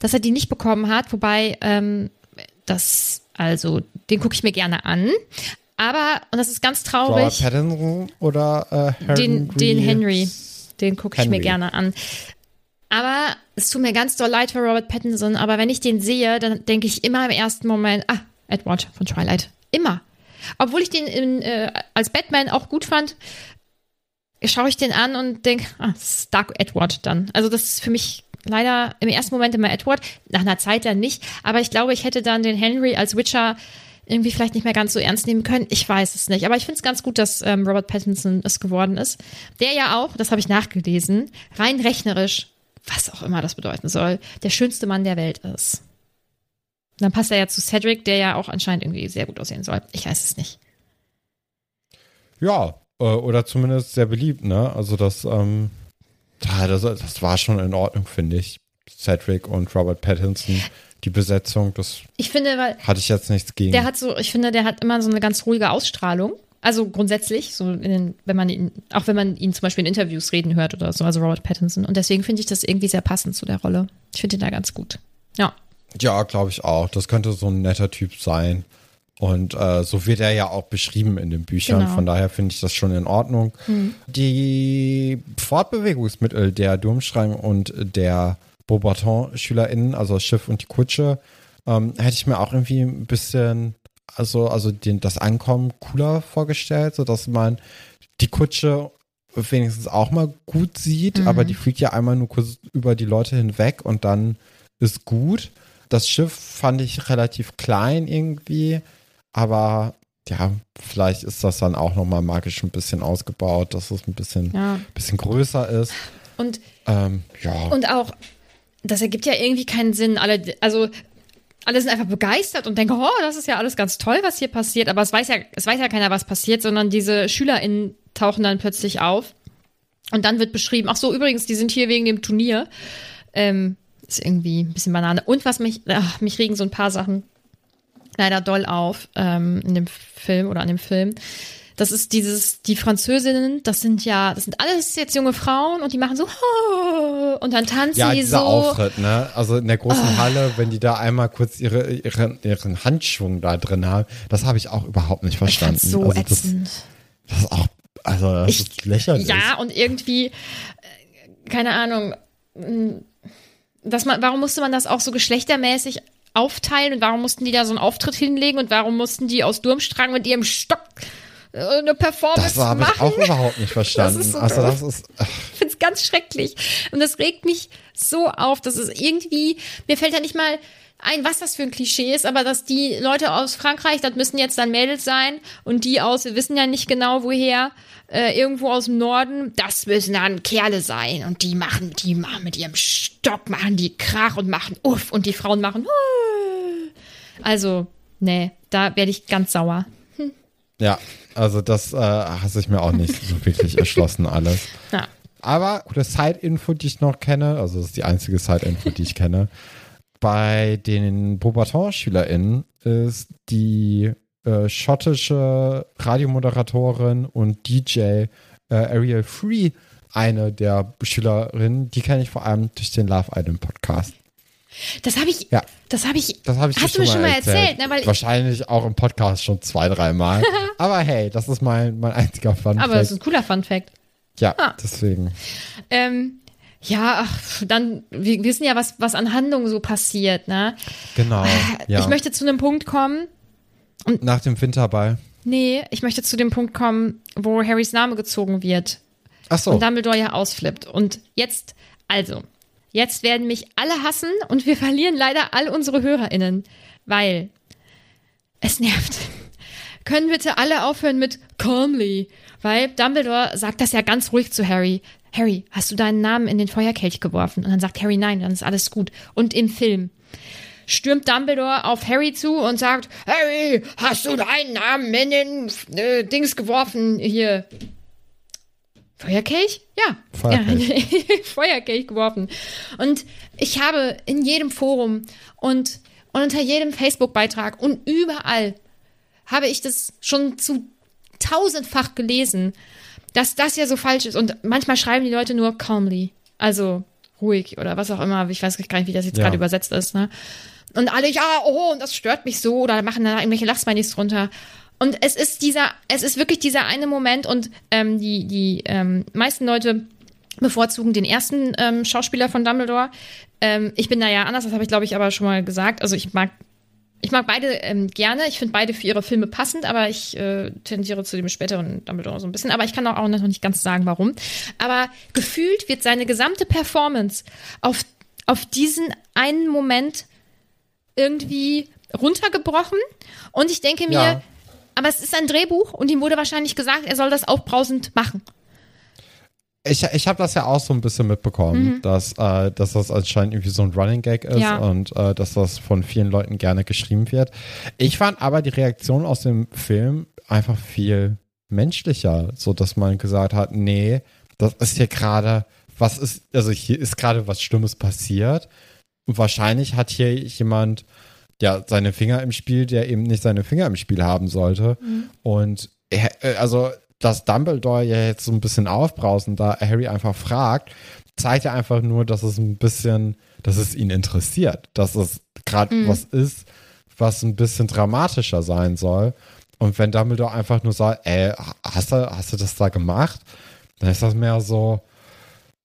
dass er die nicht bekommen hat, wobei ähm, das, also, den gucke ich mir gerne an. Aber, und das ist ganz Robert traurig, Pattinson oder äh, Henry? den, den Henry, den gucke ich mir gerne an. Aber es tut mir ganz doll leid für Robert Pattinson, aber wenn ich den sehe, dann denke ich immer im ersten Moment, ah, Edward von Twilight. Immer. Obwohl ich den in, äh, als Batman auch gut fand, schaue ich den an und denke, ah, Dark Edward dann. Also das ist für mich leider im ersten Moment immer Edward, nach einer Zeit dann nicht. Aber ich glaube, ich hätte dann den Henry als Witcher irgendwie vielleicht nicht mehr ganz so ernst nehmen können. Ich weiß es nicht. Aber ich finde es ganz gut, dass ähm, Robert Pattinson es geworden ist. Der ja auch, das habe ich nachgelesen, rein rechnerisch, was auch immer das bedeuten soll, der schönste Mann der Welt ist. Dann passt er ja zu Cedric, der ja auch anscheinend irgendwie sehr gut aussehen soll. Ich weiß es nicht. Ja, äh, oder zumindest sehr beliebt, ne? Also das, ähm, ja, das, das war schon in Ordnung, finde ich. Cedric und Robert Pattinson, die Besetzung, das Ich finde, weil hatte ich jetzt nichts gegen. Der hat so, ich finde, der hat immer so eine ganz ruhige Ausstrahlung. Also grundsätzlich, so in den, wenn man ihn, auch wenn man ihn zum Beispiel in Interviews reden hört oder so, also Robert Pattinson. Und deswegen finde ich das irgendwie sehr passend zu der Rolle. Ich finde ihn da ganz gut. Ja. Ja, glaube ich auch. Das könnte so ein netter Typ sein. Und äh, so wird er ja auch beschrieben in den Büchern. Genau. Von daher finde ich das schon in Ordnung. Die Fortbewegungsmittel der Durmstrang und der Beaubaton-SchülerInnen, also das Schiff und die Kutsche, ähm, hätte ich mir auch irgendwie ein bisschen, also, also den, das Ankommen cooler vorgestellt, sodass man die Kutsche wenigstens auch mal gut sieht, aber die fliegt ja einmal nur kurz über die Leute hinweg und dann ist gut. Das Schiff fand ich relativ klein irgendwie, aber ja, vielleicht ist das dann auch nochmal magisch ein bisschen ausgebaut, dass es ein bisschen, Ja. bisschen größer ist. Und, Ähm, ja. und auch, das ergibt ja irgendwie keinen Sinn. Alle, also, alle sind einfach begeistert und denken, oh, das ist ja alles ganz toll, was hier passiert. Aber es weiß ja, es weiß ja keiner, was passiert, sondern diese SchülerInnen tauchen dann plötzlich auf. Und dann wird beschrieben, ach so, übrigens, die sind hier wegen dem Turnier. Ähm, ist irgendwie ein bisschen Banane. Und was mich, ach, mich regen so ein paar Sachen leider doll auf ähm, in dem Film oder an dem Film. Das ist dieses, die Französinnen, das sind ja, das sind alles jetzt junge Frauen und die machen so und dann tanzen Ja, die dieser so. Auftritt, ne? Also in der großen Halle, wenn die da einmal kurz ihre, ihren, ihren Handschwung da drin haben, das habe ich auch überhaupt nicht Ich verstanden. fand's so also das, ätzend. das ist auch, also das Ich- ist lächerlich. Ja, und irgendwie, äh, keine Ahnung, dass man, warum musste man das auch so geschlechtermäßig aufteilen und warum mussten die da so einen Auftritt hinlegen und warum mussten die aus Durmstrang mit ihrem Stock äh, eine Performance Das habe ich auch überhaupt nicht verstanden. ist so also das ist, ach, Ich finde es ganz schrecklich. Und das regt mich so auf, dass es irgendwie, mir fällt ja nicht mal ein, was das für ein Klischee ist, aber dass die Leute aus Frankreich, das müssen jetzt dann Mädels sein und die aus, wir wissen ja nicht genau woher, äh, irgendwo aus dem Norden, das müssen dann Kerle sein und die machen, die machen mit ihrem Stock, machen die Krach und machen Uff und die Frauen machen. Also, nee, da werde ich ganz sauer. ja, also das äh, hat sich mir auch nicht so wirklich erschlossen alles. Ja. Aber gute Side-Info, die ich noch kenne, also das ist die einzige Side-Info, die ich kenne, bei den Beaubaton-SchülerInnen ist die äh, schottische Radiomoderatorin und DJ äh, Ariel Free eine der Schülerinnen, die kenne ich vor allem durch den Love Island Podcast. Das habe ich, Ja. das habe ich, Das habe ich hast du mir schon mal erzählt, ne? Weil Wahrscheinlich auch im Podcast schon zwei, dreimal. Aber hey, das ist mein, mein einziger Fun aber das ist Fact. ein cooler Fun Fact. Ja, Ah. deswegen. Ähm, ja, ach, dann, wir wissen ja, was, was an Handlungen so passiert, ne? Genau. Ja. Ich möchte zu einem Punkt kommen, Nach dem Winterball. nee, ich möchte zu dem Punkt kommen, wo Harrys Name gezogen wird Ach so. und Dumbledore ja ausflippt. Und jetzt, also, jetzt werden mich alle hassen und wir verlieren leider all unsere HörerInnen, weil es nervt. Können bitte alle aufhören mit calmly, weil Dumbledore sagt das ja ganz ruhig zu Harry. Harry, hast du deinen Namen in den Feuerkelch geworfen? Und dann sagt Harry nein, dann ist alles gut. Und im Film stürmt Dumbledore auf Harry zu und sagt, Harry, hast du deinen Namen in den äh, Dings geworfen? Hier. Feuerkelch? Ja. Feuerkelch. Ja, Feuerkelch geworfen. Und ich habe in jedem Forum und, und unter jedem Facebook-Beitrag und überall habe ich das schon zu tausendfach gelesen, dass das ja so falsch ist. Und manchmal schreiben die Leute nur calmly. Also ruhig oder was auch immer. Ich weiß gar nicht, wie das jetzt Ja. gerade übersetzt ist. Ne? Und alle, ja, oh, und das stört mich so. Oder machen da irgendwelche Lachsmilies drunter. Und es ist dieser, es ist wirklich dieser eine Moment und ähm, die, die ähm, meisten Leute bevorzugen den ersten ähm, Schauspieler von Dumbledore. Ähm, ich bin da ja anders, das habe ich glaube ich aber schon mal gesagt. Also ich mag ich mag beide ähm, gerne. Ich finde beide für ihre Filme passend, aber ich äh, tendiere zu dem späteren Dumbledore so ein bisschen. Aber ich kann auch, auch noch nicht ganz sagen, warum. Aber gefühlt wird seine gesamte Performance auf, auf diesen einen Moment irgendwie runtergebrochen. Und ich denke mir, Ja. aber es ist ein Drehbuch und ihm wurde wahrscheinlich gesagt, er soll das aufbrausend machen. Ich, ich habe das ja auch so ein bisschen mitbekommen, dass, äh, dass das anscheinend irgendwie so ein Running Gag ist Ja. und äh, dass das von vielen Leuten gerne geschrieben wird. Ich fand aber die Reaktion aus dem Film einfach viel menschlicher, so dass man gesagt hat, nee, das ist hier gerade, was ist, also hier ist gerade was Schlimmes passiert und wahrscheinlich hat hier jemand ja seine Finger im Spiel, der eben nicht seine Finger im Spiel haben sollte und er, äh, also dass Dumbledore ja jetzt so ein bisschen aufbrausen, da Harry einfach fragt, zeigt ja einfach nur, dass es ein bisschen, dass es ihn interessiert, dass es gerade was ist, was ein bisschen dramatischer sein soll. Und wenn Dumbledore einfach nur sagt, ey, hast du, hast du das da gemacht? Dann ist das mehr so,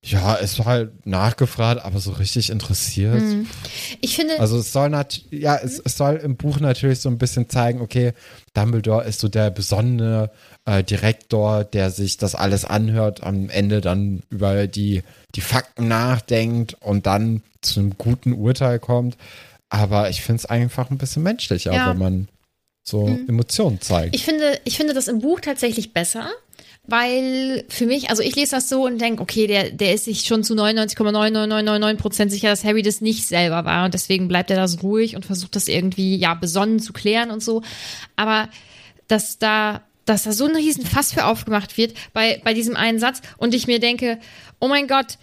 ja, es war halt nachgefragt, aber so richtig interessiert. Ich finde, Also es soll nat ja, es, es soll im Buch natürlich so ein bisschen zeigen, okay, Dumbledore ist so der besondere äh, Direktor, der sich das alles anhört, am Ende dann über die, die Fakten nachdenkt und dann zu einem guten Urteil kommt. Aber ich finde es einfach ein bisschen menschlicher, Ja. wenn man so Emotionen zeigt. Ich finde, ich finde das im Buch tatsächlich besser, weil für mich, also ich lese das so und denke, okay, der, der ist sich schon zu 99,99999 Prozent sicher, dass Harry das nicht selber war und deswegen bleibt er da so ruhig und versucht das irgendwie, ja, besonnen zu klären und so. Aber dass da, dass da so ein riesen Fass für aufgemacht wird bei, bei diesem einen Satz und ich mir denke, oh mein Gott,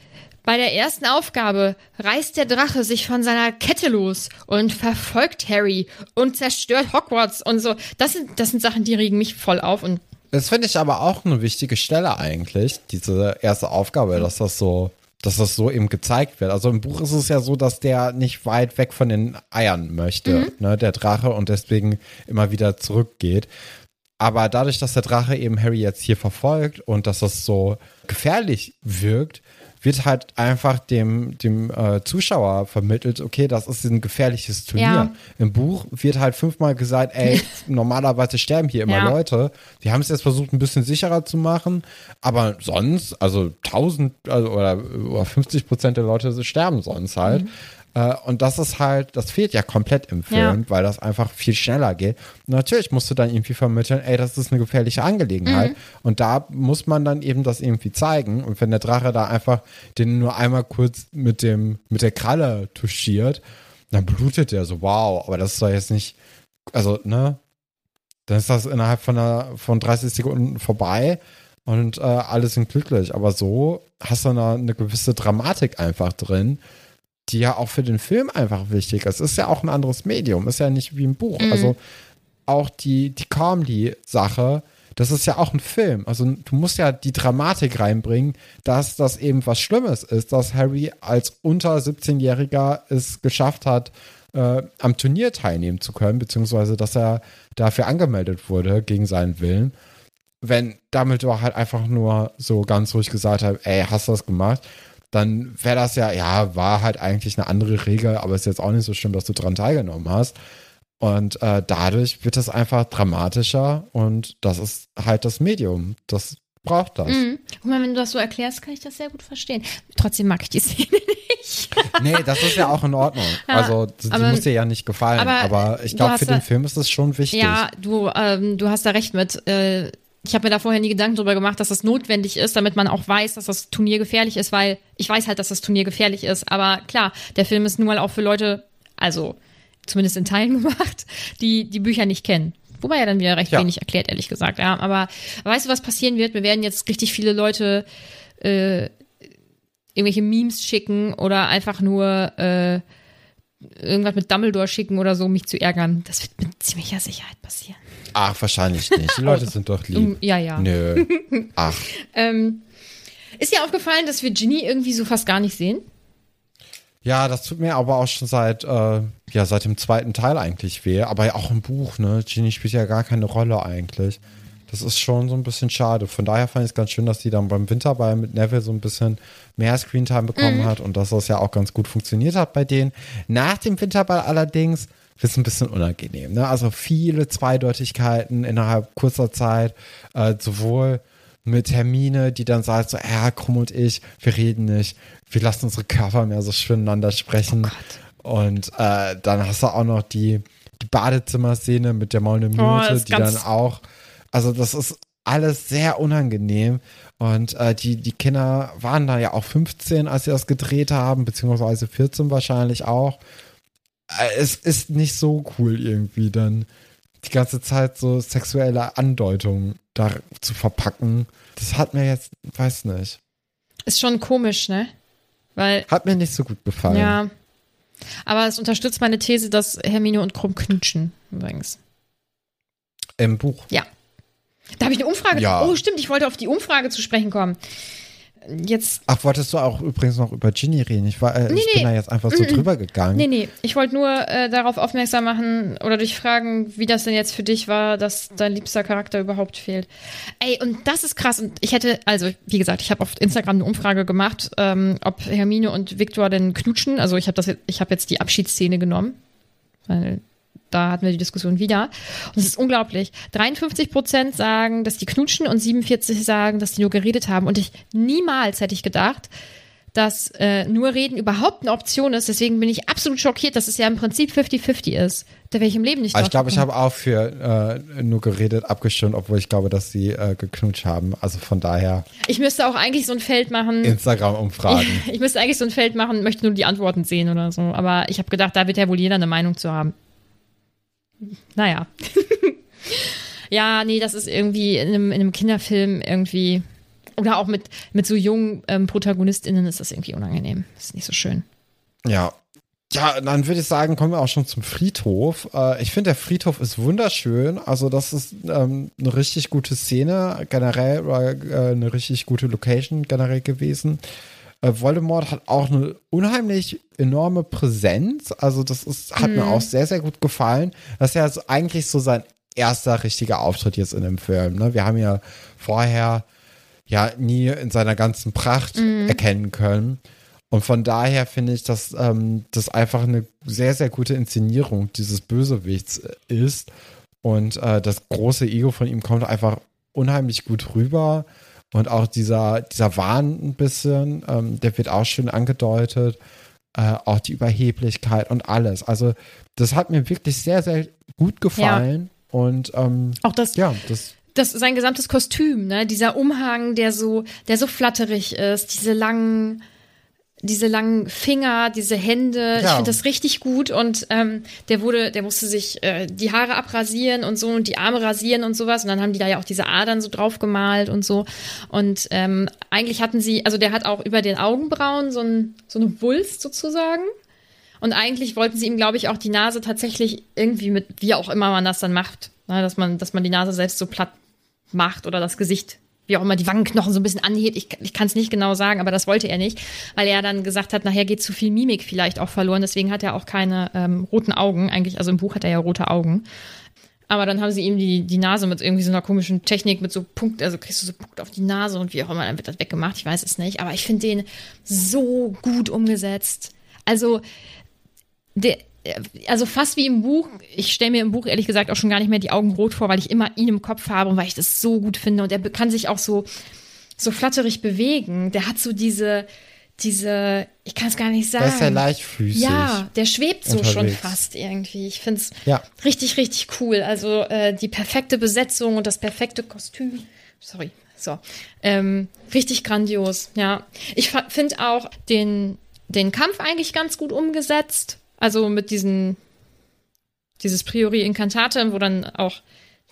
bei der ersten Aufgabe reißt der Drache sich von seiner Kette los und verfolgt Harry und zerstört Hogwarts und so. Das sind, das sind Sachen, die regen mich voll auf und Das finde ich aber auch eine wichtige Stelle eigentlich, diese erste Aufgabe, dass das so, dass das so eben gezeigt wird. Also im Buch ist es ja so, dass der nicht weit weg von den Eiern möchte, ne, der Drache, und deswegen immer wieder zurückgeht. Aber dadurch, dass der Drache eben Harry jetzt hier verfolgt und dass das so gefährlich wirkt, wird halt einfach dem, dem äh, Zuschauer vermittelt, okay, das ist ein gefährliches Turnier. Ja. Im Buch wird halt fünfmal gesagt, ey, normalerweise sterben hier immer Ja. Leute. Die haben es jetzt versucht, ein bisschen sicherer zu machen, aber sonst, also 1000 also, oder, oder 50 Prozent der Leute sterben sonst halt. Äh, Und das ist halt, das fehlt ja komplett im Film, Ja. weil das einfach viel schneller geht. Und natürlich musst du dann irgendwie vermitteln, ey, das ist eine gefährliche Angelegenheit. Und da muss man dann eben das irgendwie zeigen. Und wenn der Drache da einfach den nur einmal kurz mit dem, mit der Kralle touchiert, dann blutet der so, wow, aber das ist doch jetzt nicht, also, ne? Dann ist das innerhalb von, einer, von 30 Sekunden vorbei und äh, alle sind glücklich. Aber so hast du da eine gewisse Dramatik einfach drin, die ja auch für den Film einfach wichtig ist. Es ist ja auch ein anderes Medium, ist ja nicht wie ein Buch. Also auch die, die Calmly-Sache, das ist ja auch ein Film. Also du musst ja die Dramatik reinbringen, dass das eben was Schlimmes ist, dass Harry als unter 17-Jähriger es geschafft hat, äh, am Turnier teilnehmen zu können, beziehungsweise dass er dafür angemeldet wurde gegen seinen Willen. Wenn Dumbledore halt einfach nur so ganz ruhig gesagt hat, ey, hast du das gemacht? Dann wäre das ja, ja, war halt eigentlich eine andere Regel, aber ist jetzt auch nicht so schlimm, dass du dran teilgenommen hast. Und äh, dadurch wird es einfach dramatischer und das ist halt das Medium. Das braucht das. Mhm. Guck mal, wenn du das so erklärst, kann ich das sehr gut verstehen. Trotzdem mag ich die Szene nicht. Nee, das ist ja auch in Ordnung. Ja, also, die aber- muss dir ja nicht gefallen. aber Aber, ich glaube, für den Film ist es schon wichtig. Ja, du, ähm, du hast da recht mit. Äh, ich habe mir da vorher nie Gedanken drüber gemacht, dass das notwendig ist, damit man auch weiß, dass das Turnier gefährlich ist, weil ich weiß halt, dass das Turnier gefährlich ist. Aber klar, der Film ist nun mal auch für Leute, also zumindest in Teilen gemacht, die die Bücher nicht kennen. Wobei er dann wieder recht Ja. wenig erklärt, ehrlich gesagt. Ja, aber weißt du, was passieren wird? Wir werden jetzt richtig viele Leute äh, irgendwelche Memes schicken oder einfach nur äh, irgendwas mit Dumbledore schicken oder so, um mich zu ärgern. Das wird mit ziemlicher Sicherheit passieren. Ach, wahrscheinlich nicht. Die Leute sind doch lieb. Mm, Ja, ja. Nö. Ach. Ähm, ist dir aufgefallen, dass wir Ginny irgendwie so fast gar nicht sehen? Ja, das tut mir aber auch schon seit, äh, ja, seit dem zweiten Teil eigentlich weh. Aber ja auch im Buch, ne? Ginny spielt ja gar keine Rolle eigentlich. Das ist schon so ein bisschen schade. Von daher fand ich es ganz schön, dass die dann beim Winterball mit Neville so ein bisschen mehr Screentime bekommen hat und dass das ja auch ganz gut funktioniert hat bei denen. Nach dem Winterball allerdings wird es ein bisschen unangenehm. Ne? Also viele Zweideutigkeiten innerhalb kurzer Zeit, äh, sowohl mit Hermine, die dann sagt so, ja, Krumm und ich, wir reden nicht, wir lassen unsere Körper mehr so schön miteinander sprechen. und äh, dann hast du auch noch die, die Badezimmerszene mit der maulenden Oh, Minute, das ist die dann auch, also das ist alles sehr unangenehm. Und äh, die, die Kinder waren da ja auch 15, als sie das gedreht haben, beziehungsweise 14 wahrscheinlich auch. Äh, Es ist nicht so cool irgendwie dann die ganze Zeit so sexuelle Andeutungen da zu verpacken. Das hat mir jetzt, weiß nicht, Ist schon komisch, ne? Weil, hat mir nicht so gut gefallen. ja. Aber es unterstützt meine These, dass Hermine und Krumm knutschen, übrigens. Im Buch. Ja. Da habe ich eine Umfrage. Ja. Oh, stimmt, ich wollte auf die Umfrage zu sprechen kommen. Jetzt Ach, wolltest du auch übrigens noch über Ginny reden? Ich, war, äh, Nee, ich nee. bin da jetzt einfach so drüber gegangen. Nee, nee, ich wollte nur äh, darauf aufmerksam machen oder dich fragen, wie das denn jetzt für dich war, dass dein liebster Charakter überhaupt fehlt. Ey, und das ist krass. Und ich hätte, also wie gesagt, ich habe auf Instagram eine Umfrage gemacht, ähm, ob Hermine und Viktor denn knutschen. Also ich habe habe jetzt die Abschiedsszene genommen, weil da hatten wir die Diskussion wieder. Und es ist unglaublich. 53 Prozent sagen, dass die knutschen und 47 sagen, dass die nur geredet haben. Und ich niemals hätte ich gedacht, dass äh, nur Reden überhaupt eine Option ist. Deswegen bin ich absolut schockiert, dass es ja im Prinzip 50-50 ist. Da wäre ich im Leben nicht Aber ich glaube, ich habe auch für äh, nur geredet abgestimmt, obwohl ich glaube, dass sie äh, geknutscht haben. Also von daher Ich müsste auch eigentlich so ein Feld machen. Instagram-Umfragen. Ich müsste eigentlich so ein Feld machen, möchte nur die Antworten sehen oder so. Aber ich habe gedacht, da wird ja wohl jeder eine Meinung zu haben. Naja. ja, nee, das ist irgendwie in einem, in einem Kinderfilm irgendwie. Oder auch mit, mit so jungen ähm, ProtagonistInnen ist das irgendwie unangenehm. Das ist nicht so schön. Ja. ja, dann würde ich sagen, kommen wir auch schon zum Friedhof. Äh, ich finde, der Friedhof ist wunderschön. Also, das ist ähm, eine richtig gute Szene generell oder äh, eine richtig gute Location generell gewesen. Äh, Voldemort hat auch eine unheimlich enorme Präsenz. Also, das ist, hat mir auch sehr, sehr gut gefallen. Das ist ja so eigentlich so sein erster richtiger Auftritt jetzt in dem Film. Ne? Wir haben ja vorher ja nie in seiner ganzen Pracht erkennen können. Und von daher finde ich, dass ähm, das einfach eine sehr, sehr gute Inszenierung dieses Bösewichts äh, ist. Und äh, das große Ego von ihm kommt einfach unheimlich gut rüber. Und auch dieser, dieser Wahn ein bisschen, ähm, der wird auch schön angedeutet. Äh, auch die Überheblichkeit und alles. Also, das hat mir wirklich sehr, sehr gut gefallen. Und ähm, Auch das, ja, das das sein gesamtes Kostüm, ne? Dieser Umhang, der so, der so flatterig ist, diese langen, diese langen Finger, diese Hände. Ich Ja. finde das richtig gut und ähm, der wurde, der musste sich äh, die Haare abrasieren und so und die Arme rasieren und sowas und dann haben die da ja auch diese Adern so drauf gemalt und so und ähm, eigentlich hatten sie, also der hat auch über den Augenbrauen so, ein, so eine Wulst sozusagen. Und eigentlich wollten sie ihm, glaube ich, auch die Nase tatsächlich irgendwie mit, wie auch immer man das dann macht, ne, dass man, dass man die Nase selbst so platt macht oder das Gesicht, wie auch immer, die Wangenknochen so ein bisschen anhebt. Ich, ich kann es nicht genau sagen, aber das wollte er nicht, weil er dann gesagt hat, nachher geht zu viel Mimik vielleicht auch verloren. Deswegen hat er auch keine ähm, roten Augen. Eigentlich, also im Buch hat er ja rote Augen. Aber dann haben sie ihm die, die Nase mit irgendwie so einer komischen Technik mit so Punkt, also kriegst du so Punkt auf die Nase und wie auch immer, dann wird das weggemacht. Ich weiß es nicht. Aber ich finde den so gut umgesetzt. Also, der, also fast wie im Buch. Ich stelle mir im Buch ehrlich gesagt auch schon gar nicht mehr die Augen rot vor, weil ich immer ihn im Kopf habe und weil ich das so gut finde. Und er kann sich auch so, so flatterig bewegen. Der hat so diese, diese, ich kann es gar nicht sagen. der ist ja leichtfüßig. Ja, der schwebt so schon fast irgendwie. Ich finde es Ja. richtig, richtig cool. Also äh, die perfekte Besetzung und das perfekte Kostüm. Sorry. So. Ähm, richtig grandios, ja. Ich finde auch den, den Kampf eigentlich ganz gut umgesetzt. Also mit diesen, dieses Priori Incantatem, wo dann auch,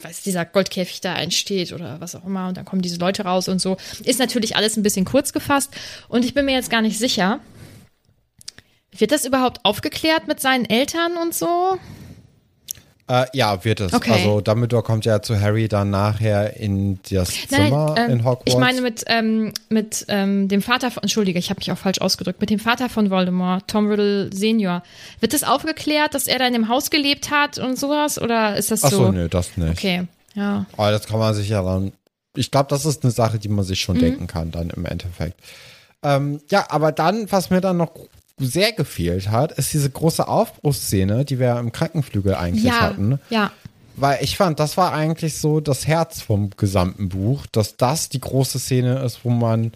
weiß, dieser Goldkäfig da entsteht oder was auch immer und dann kommen diese Leute raus und so. Ist natürlich alles ein bisschen kurz gefasst und ich bin mir jetzt gar nicht sicher. Wird das überhaupt aufgeklärt mit seinen Eltern und so? Äh, ja, wird es. Okay. Also Dumbledore kommt ja zu Harry dann nachher in das Zimmer ähm, in Hogwarts. ich meine mit, ähm, mit ähm, dem Vater von, entschuldige, ich habe mich auch falsch ausgedrückt, mit dem Vater von Voldemort, Tom Riddle Senior. Wird das aufgeklärt, dass er da in dem Haus gelebt hat und sowas? Oder ist das Ach so, so? nö, das nicht. Okay, ja. Aber das kann man sich ja dann. Ich glaube, das ist eine Sache, die man sich Mhm. schon denken kann, dann im Endeffekt. Ähm, ja, aber dann, was mir dann noch sehr gefehlt hat, ist diese große Aufbruchsszene, die wir im Krankenflügel eigentlich Ja, hatten. ja. Weil ich fand, das war eigentlich so das Herz vom gesamten Buch, dass das die große Szene ist, wo man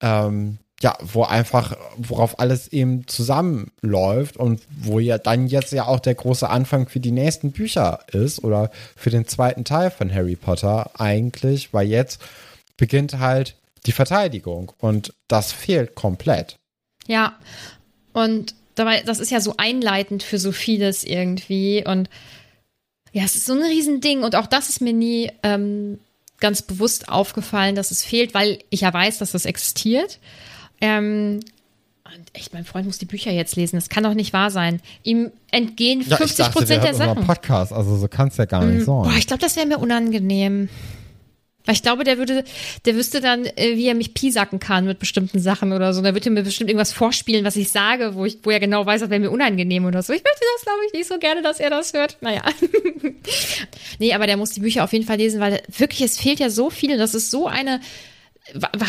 ähm, ja, wo einfach, worauf alles eben zusammenläuft und wo ja dann jetzt ja auch der große Anfang für die nächsten Bücher ist oder für den zweiten Teil von Harry Potter eigentlich, weil jetzt beginnt halt die Verteidigung und das fehlt komplett. Ja, und dabei, das ist ja so einleitend für so vieles irgendwie. Und ja, es ist so ein Riesending. Und auch das ist mir nie ähm, ganz bewusst aufgefallen, dass es fehlt, weil ich ja weiß, dass das existiert. Ähm, und echt, mein Freund muss die Bücher jetzt lesen. Das kann doch nicht wahr sein. Ihm entgehen 50 Prozent der Sachen. Podcast, also so kann es ja gar nicht Boah, ich glaube, das wäre mir unangenehm. Weil ich glaube, der würde, der wüsste dann, äh, wie er mich piesacken kann mit bestimmten Sachen oder so. Der würde mir bestimmt irgendwas vorspielen, was ich sage, wo ich, wo er genau weiß, das wäre mir unangenehm oder so. Ich möchte das, glaube ich, nicht so gerne, dass er das hört. Naja. nee, aber der muss die Bücher auf jeden Fall lesen, weil wirklich, es fehlt ja so viel. Das ist so eine.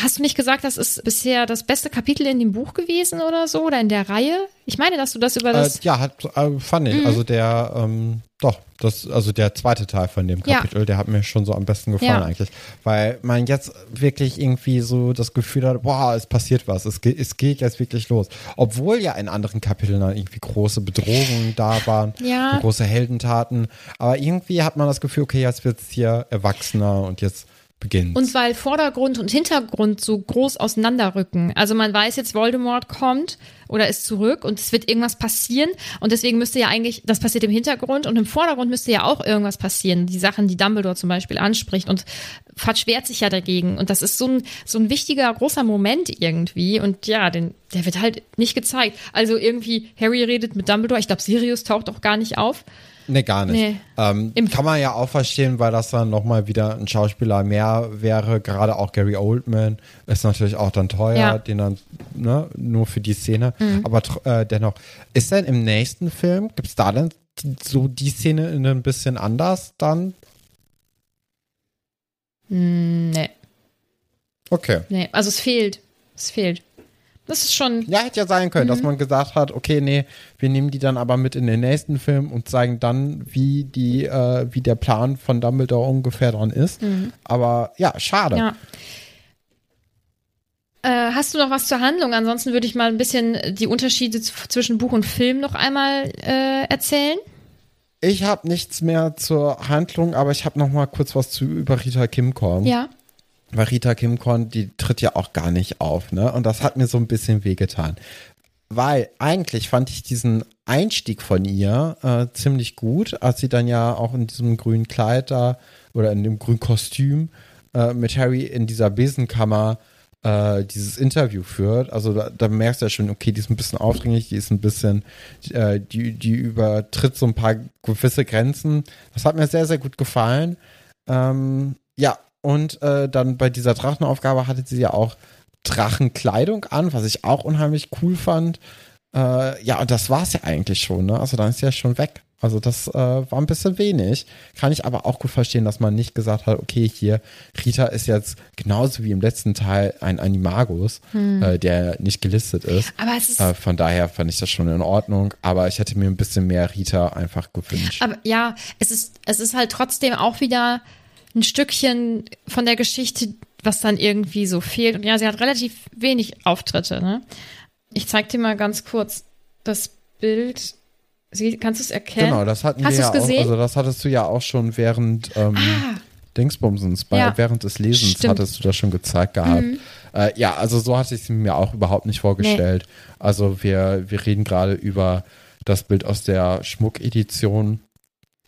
Hast du nicht gesagt, das ist bisher das beste Kapitel in dem Buch gewesen oder so? Oder in der Reihe? Ich meine, dass du das über Äh, das. ja, hat, äh, fand Mhm. ich. Also der, ähm, doch, das, also der zweite Teil von dem Ja. Kapitel, der hat mir schon so am besten gefallen Ja. eigentlich. Weil man jetzt wirklich irgendwie so das Gefühl hat, wow, es passiert was, es, geht, es geht jetzt wirklich los. Obwohl ja in anderen Kapiteln dann irgendwie große Bedrohungen da waren, Ja. große Heldentaten. Aber irgendwie hat man das Gefühl, okay, jetzt wird es hier erwachsener und jetzt beginnt. Und weil Vordergrund und Hintergrund so groß auseinanderrücken. Also man weiß jetzt, Voldemort kommt oder ist zurück und es wird irgendwas passieren. Und deswegen müsste ja eigentlich, das passiert im Hintergrund und im Vordergrund müsste ja auch irgendwas passieren. Die Sachen, die Dumbledore zum Beispiel anspricht. Und Fatsch wehrt sich ja dagegen. Und das ist so ein, so ein wichtiger, großer Moment irgendwie. Und ja, den, der wird halt nicht gezeigt. Also irgendwie, Harry redet mit Dumbledore. Ich glaube, Sirius taucht auch gar nicht auf. Nee, gar nicht. Nee. Ähm, kann man ja auch verstehen, weil das dann nochmal wieder ein Schauspieler mehr wäre. Gerade auch Gary Oldman ist natürlich auch dann teuer, Ja. den dann ne, nur für die Szene. Mhm. Aber äh, dennoch, ist denn im nächsten Film, gibt es da denn so die Szene in ein bisschen anders dann? Hm, nee, Okay. nee. Also es fehlt. Es fehlt. Das ist schon. Ja, hätte ja sein können, Mhm. dass man gesagt hat, okay, nee, wir nehmen die dann aber mit in den nächsten Film und zeigen dann, wie die, äh, wie der Plan von Dumbledore ungefähr dran ist. Aber ja, schade. Mhm. Ja. Äh, hast du noch was zur Handlung? Ansonsten würde ich mal ein bisschen die Unterschiede zwischen Buch und Film noch einmal äh, erzählen. Ich habe nichts mehr zur Handlung, aber ich habe noch mal kurz was zu über Rita Kimkorn. Ja. Weil Rita Kimkorn, die tritt ja auch gar nicht auf, ne? Und das hat mir so ein bisschen wehgetan. Weil eigentlich fand ich diesen Einstieg von ihr äh, ziemlich gut, als sie dann ja auch in diesem grünen Kleid da oder in dem grünen Kostüm äh, mit Harry in dieser Besenkammer äh, dieses Interview führt. Also da, da merkst du ja schon, okay, die ist ein bisschen aufdringlich, die ist ein bisschen, äh, die, die übertritt so ein paar gewisse Grenzen. Das hat mir sehr, sehr gut gefallen. Ähm, ja, und äh, dann bei dieser Drachenaufgabe hatte sie ja auch Drachenkleidung an, was ich auch unheimlich cool fand. Äh, ja, und das war's ja eigentlich schon, ne? Also dann ist sie ja schon weg. Also das äh, war ein bisschen wenig. Kann ich aber auch gut verstehen, dass man nicht gesagt hat, okay, hier, Rita ist jetzt genauso wie im letzten Teil ein Animagus, äh, der nicht gelistet ist. Aber es ist. Äh, von daher fand ich das schon in Ordnung, aber ich hätte mir ein bisschen mehr Rita einfach gewünscht. Aber ja, es ist, es ist halt trotzdem auch wieder ein Stückchen von der Geschichte, was dann irgendwie so fehlt. Und ja, sie hat relativ wenig Auftritte, ne? Ich zeig dir mal ganz kurz das Bild. Sie, kannst du es erkennen? Genau, das hatten Hast wir ja du's auch, gesehen? also das hattest du ja auch schon während ähm, Ah. Dingsbumsens, bei, Ja. während des Lesens Stimmt. Mhm. hattest du das schon gezeigt gehabt. Äh, ja, also so hatte ich es mir auch überhaupt nicht vorgestellt. Also wir, wir reden gerade über das Bild aus der Schmuckedition.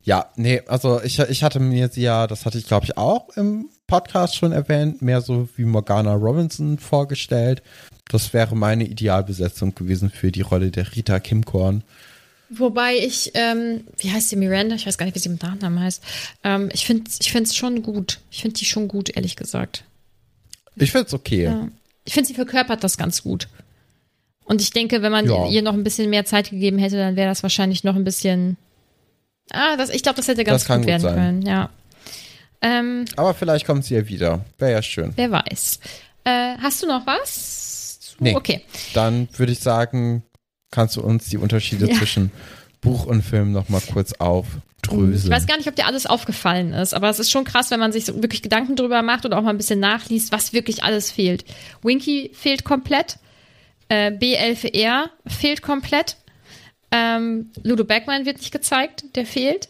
Ja, nee, also ich, ich hatte mir sie ja, das hatte ich glaube ich auch im Podcast schon erwähnt, mehr so wie Morgana Robinson vorgestellt. Das wäre meine Idealbesetzung gewesen für die Rolle der Rita Kimkorn. Wobei ich, ähm, wie heißt sie, Miranda? Ich weiß gar nicht, wie sie mit Nachnamen heißt. Ähm, ich finde ich finde es schon gut. Ich finde die schon gut, ehrlich gesagt. Ich find's okay. Ja. Ich finde, sie verkörpert das ganz gut. Und ich denke, wenn man Ja. ihr noch ein bisschen mehr Zeit gegeben hätte, dann wäre das wahrscheinlich noch ein bisschen. Ah, das, ich glaube, das hätte ganz Das kann gut gut werden sein. können, ja. Ähm, Aber vielleicht kommt sie ja wieder. Wäre ja schön. wer weiß. Äh, hast du noch was? Nee. Okay. Dann würde ich sagen, kannst du uns die Unterschiede Ja. zwischen Buch und Film noch mal kurz Ich aufdröseln. weiß gar nicht, ob dir alles aufgefallen ist, aber es ist schon krass, wenn man sich so wirklich Gedanken drüber macht oder auch mal ein bisschen nachliest, was wirklich alles fehlt. Winky fehlt komplett. Äh, B11R fehlt komplett. Ähm, Ludo Beckmann wird nicht gezeigt, der fehlt.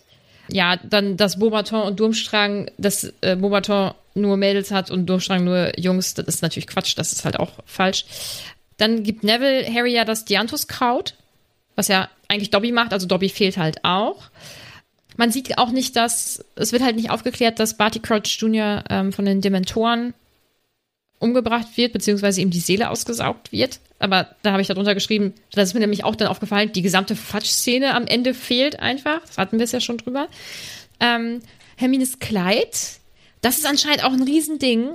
Ja, dann das Bobaton und Durmstrang, dass äh, Bobaton nur Mädels hat und Durmstrang nur Jungs, das ist natürlich Quatsch, das ist halt auch falsch. Dann gibt Neville Harry ja das Dianthuskraut, was ja eigentlich Dobby macht, also Dobby fehlt halt auch. Man sieht auch nicht, dass, es wird halt nicht aufgeklärt, dass Barty Crouch Jr. Ähm, von den Dementoren umgebracht wird, beziehungsweise ihm die Seele ausgesaugt wird. Aber da habe ich darunter geschrieben, das ist mir nämlich auch dann aufgefallen, die gesamte Fatsch-Szene am Ende fehlt einfach. Das hatten wir es ja schon drüber. Ähm, Hermines Kleid, das ist anscheinend auch ein Riesending.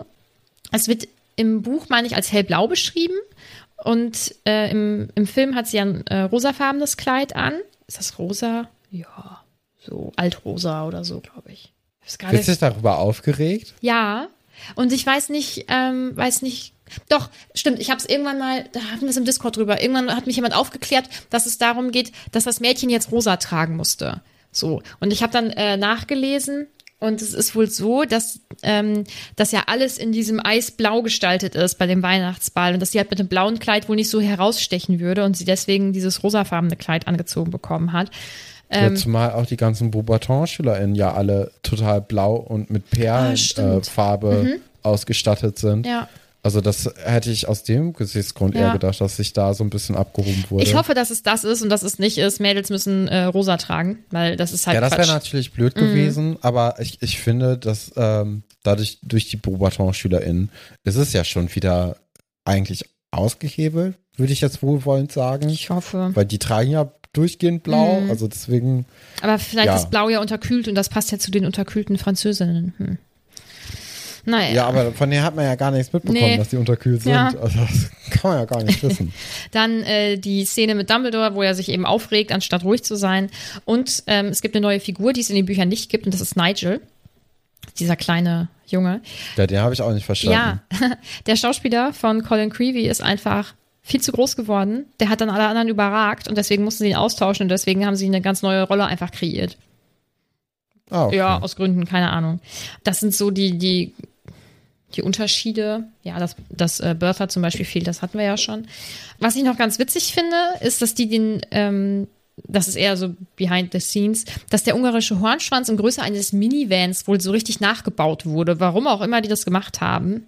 Es wird im Buch, meine ich, als hellblau beschrieben. Und äh, im, im Film hat sie ein äh, rosafarbenes Kleid an. Ist das rosa? Ja, so altrosa oder so, glaube ich. Bist du darüber aufgeregt? Ja. Und ich weiß nicht, ähm, weiß nicht. Doch, stimmt, ich habe es irgendwann mal, da hatten wir es im Discord drüber. Irgendwann hat mich jemand aufgeklärt, dass es darum geht, dass das Mädchen jetzt rosa tragen musste. So. Und ich habe dann äh, nachgelesen und es ist wohl so, dass, ähm, dass ja alles in diesem Eisblau gestaltet ist bei dem Weihnachtsball und dass sie halt mit dem blauen Kleid wohl nicht so herausstechen würde und sie deswegen dieses rosafarbene Kleid angezogen bekommen hat. Ja, Ähm, zumal auch die ganzen Beaubaton-SchülerInnen ja alle total blau und mit Perlenfarbe stimmt. äh, Farbe ausgestattet sind. ja. Also das hätte ich aus dem Gesichtsgrund Ja. eher gedacht, dass sich da so ein bisschen abgehoben wurde. Ich hoffe, dass es das ist und dass es nicht ist, Mädels müssen äh, rosa tragen, weil das ist halt ja, das wäre. Mhm. natürlich blöd gewesen, aber ich, ich finde, dass ähm, dadurch durch die Beaubaton-SchülerInnen ist es ja schon wieder eigentlich ausgehebelt, würde ich jetzt wohlwollend sagen. Ich hoffe. Weil die tragen ja durchgehend blau, Mhm. also deswegen, Aber vielleicht Ja. ist Blau ja unterkühlt und das passt ja zu den unterkühlten Französinnen. Hm. Naja. ja, aber von denen hat man ja gar nichts mitbekommen, Nee. dass die unterkühlt sind. Ja. Also das kann man ja gar nicht wissen. Dann äh, die Szene mit Dumbledore, wo er sich eben aufregt, anstatt ruhig zu sein. Und ähm, es gibt eine neue Figur, die es in den Büchern nicht gibt, und das ist Nigel. Dieser kleine Junge. Ja, den habe ich auch nicht verstanden. Ja, der Schauspieler von Colin Creevy ist einfach viel zu groß geworden. Der hat dann alle anderen überragt und deswegen mussten sie ihn austauschen und deswegen haben sie eine ganz neue Rolle einfach kreiert. Ah, okay. Ja, aus Gründen, keine Ahnung. Das sind so die, die, die Unterschiede. Ja, dass, dass äh, Bertha zum Beispiel fehlt, das hatten wir ja schon. Was ich noch ganz witzig finde, ist, dass die den, ähm, das ist eher so behind the scenes, dass der ungarische Hornschwanz in Größe eines Minivans wohl so richtig nachgebaut wurde. Warum auch immer die das gemacht haben.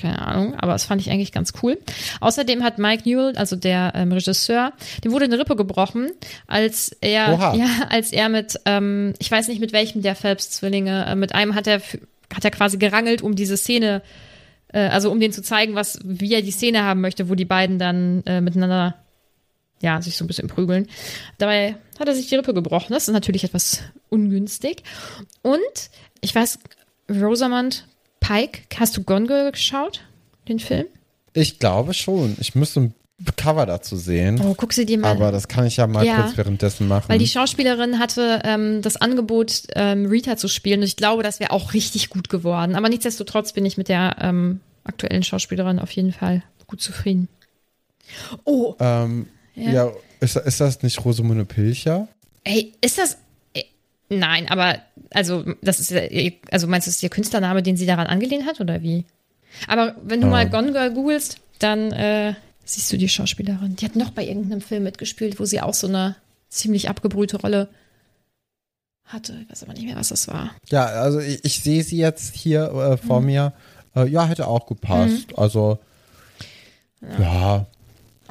Keine Ahnung, aber das fand ich eigentlich ganz cool. Außerdem hat Mike Newell, also der ähm, Regisseur, dem wurde eine Rippe gebrochen, als er, Oha. ja, als er mit, ähm, ich weiß nicht mit welchem der Phelps-Zwillinge, äh, mit einem hat er, hat er quasi gerangelt, um diese Szene, äh, also um den zu zeigen, was, wie er die Szene haben möchte, wo die beiden dann äh, miteinander, ja, sich so ein bisschen prügeln. Dabei hat er sich die Rippe gebrochen. Das ist natürlich etwas ungünstig. Und ich weiß, Rosamund Pike, hast du Gone Girl geschaut? Den Film? Ich glaube schon. Ich müsste ein Cover dazu sehen. Oh, guck sie dir mal aber das kann ich ja mal Ja. kurz währenddessen machen. Weil die Schauspielerin hatte ähm, das Angebot, ähm, Rita zu spielen. Und ich glaube, das wäre auch richtig gut geworden. Aber nichtsdestotrotz bin ich mit der ähm, aktuellen Schauspielerin auf jeden Fall gut zufrieden. Oh, ähm, Ja. ja, ist, ist das nicht Rosamunde Pilcher? ey, ist das. Nein, aber also das ist ja- also meinst du, ist ihr Künstlername, den sie daran angelehnt hat oder wie? Aber wenn du Ja. mal Gone Girl googelst, dann äh, siehst du die Schauspielerin. Die hat noch bei irgendeinem Film mitgespielt, wo sie auch so eine ziemlich abgebrühte Rolle hatte. Ich weiß aber nicht mehr, was das war. Ja, also ich, ich sehe sie jetzt hier äh, Mhm. vor mir. Äh, ja, hätte auch gepasst. Also, ja.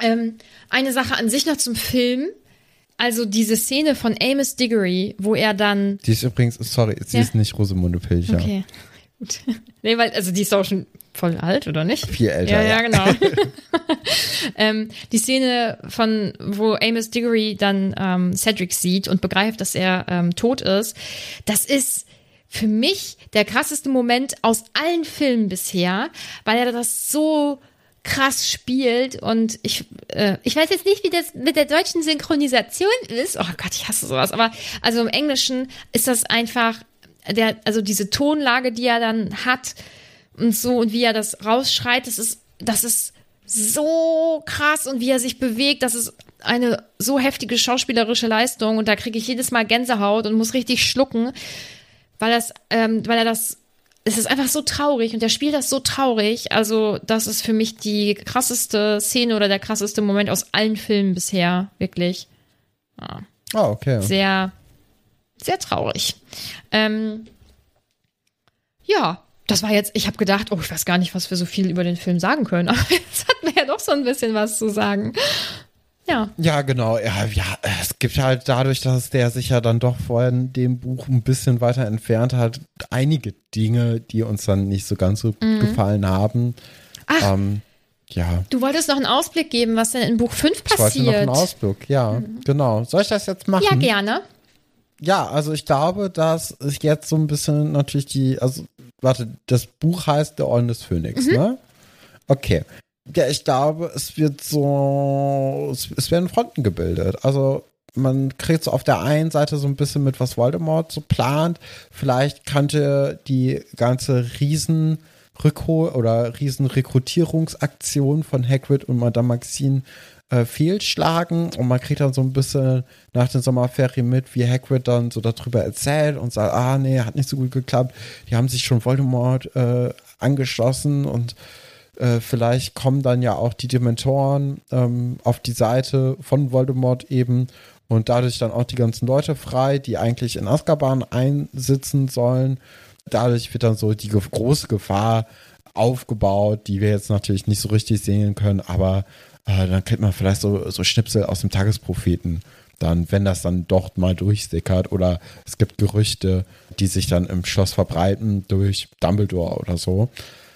Ähm, eine Sache an sich noch zum Film. Also diese Szene von Amos Diggory, wo er dann. Die ist übrigens, sorry, sie Ja. ist nicht Rosamunde Pilcher. Okay, gut. nee, weil, also die ist auch schon voll alt, oder nicht? Viel älter. Ja, ja, genau. ähm, die Szene von, wo Amos Diggory dann ähm, Cedric sieht und begreift, dass er ähm, tot ist, das ist für mich der krasseste Moment aus allen Filmen bisher, weil er das so krass spielt und ich äh, ich weiß jetzt nicht, wie das mit der deutschen Synchronisation ist. Oh Gott, ich hasse sowas. Aber also im Englischen ist das einfach der also diese Tonlage, die er dann hat und so und wie er das rausschreit, das ist das ist so krass und wie er sich bewegt, das ist eine so heftige schauspielerische Leistung und da kriege ich jedes Mal Gänsehaut und muss richtig schlucken, weil das, ähm, weil er das, es ist einfach so traurig und er spielt das so traurig. Also das ist für mich die krasseste Szene oder der krasseste Moment aus allen Filmen bisher, wirklich Ah, okay. sehr, sehr traurig. Ähm, ja, das war jetzt, ich habe gedacht, oh, ich weiß gar nicht, was wir so viel über den Film sagen können, aber jetzt hatten wir ja doch so ein bisschen was zu sagen. Ja, Ja, genau. Ja, ja, es gibt halt dadurch, dass der sich ja dann doch von dem Buch ein bisschen weiter entfernt hat, einige Dinge, die uns dann nicht so ganz so Mhm. gefallen haben. Ach. Ähm, ja, du wolltest noch einen Ausblick geben, was denn in Buch 5 ich wollte noch passiert. einen Ausblick. Ja, genau. Soll ich das jetzt machen? ja, gerne. Ja, also ich glaube, dass es jetzt so ein bisschen natürlich die, also, warte, das Buch heißt Der Orden des Phönix, Mhm. ne? Okay. Ja, ich glaube, es wird so, es, es werden Fronten gebildet. Also man kriegt so auf der einen Seite so ein bisschen mit, was Voldemort so plant. Vielleicht kannte die ganze Riesen Rückhol- oder Riesenrekrutierungsaktion von Hagrid und Madame Maxine äh, fehlschlagen und man kriegt dann so ein bisschen nach den Sommerferien mit, wie Hagrid dann so darüber erzählt und sagt, ah nee, hat nicht so gut geklappt, die haben sich schon Voldemort äh, angeschlossen und äh, vielleicht kommen dann ja auch die Dementoren ähm, auf die Seite von Voldemort eben und dadurch dann auch die ganzen Leute frei, die eigentlich in Azkaban einsitzen sollen. Dadurch wird dann so die große Gefahr aufgebaut, die wir jetzt natürlich nicht so richtig sehen können, aber äh, dann kriegt man vielleicht so, so Schnipsel aus dem Tagespropheten dann, wenn das dann doch mal durchsickert oder es gibt Gerüchte, die sich dann im Schloss verbreiten durch Dumbledore oder so.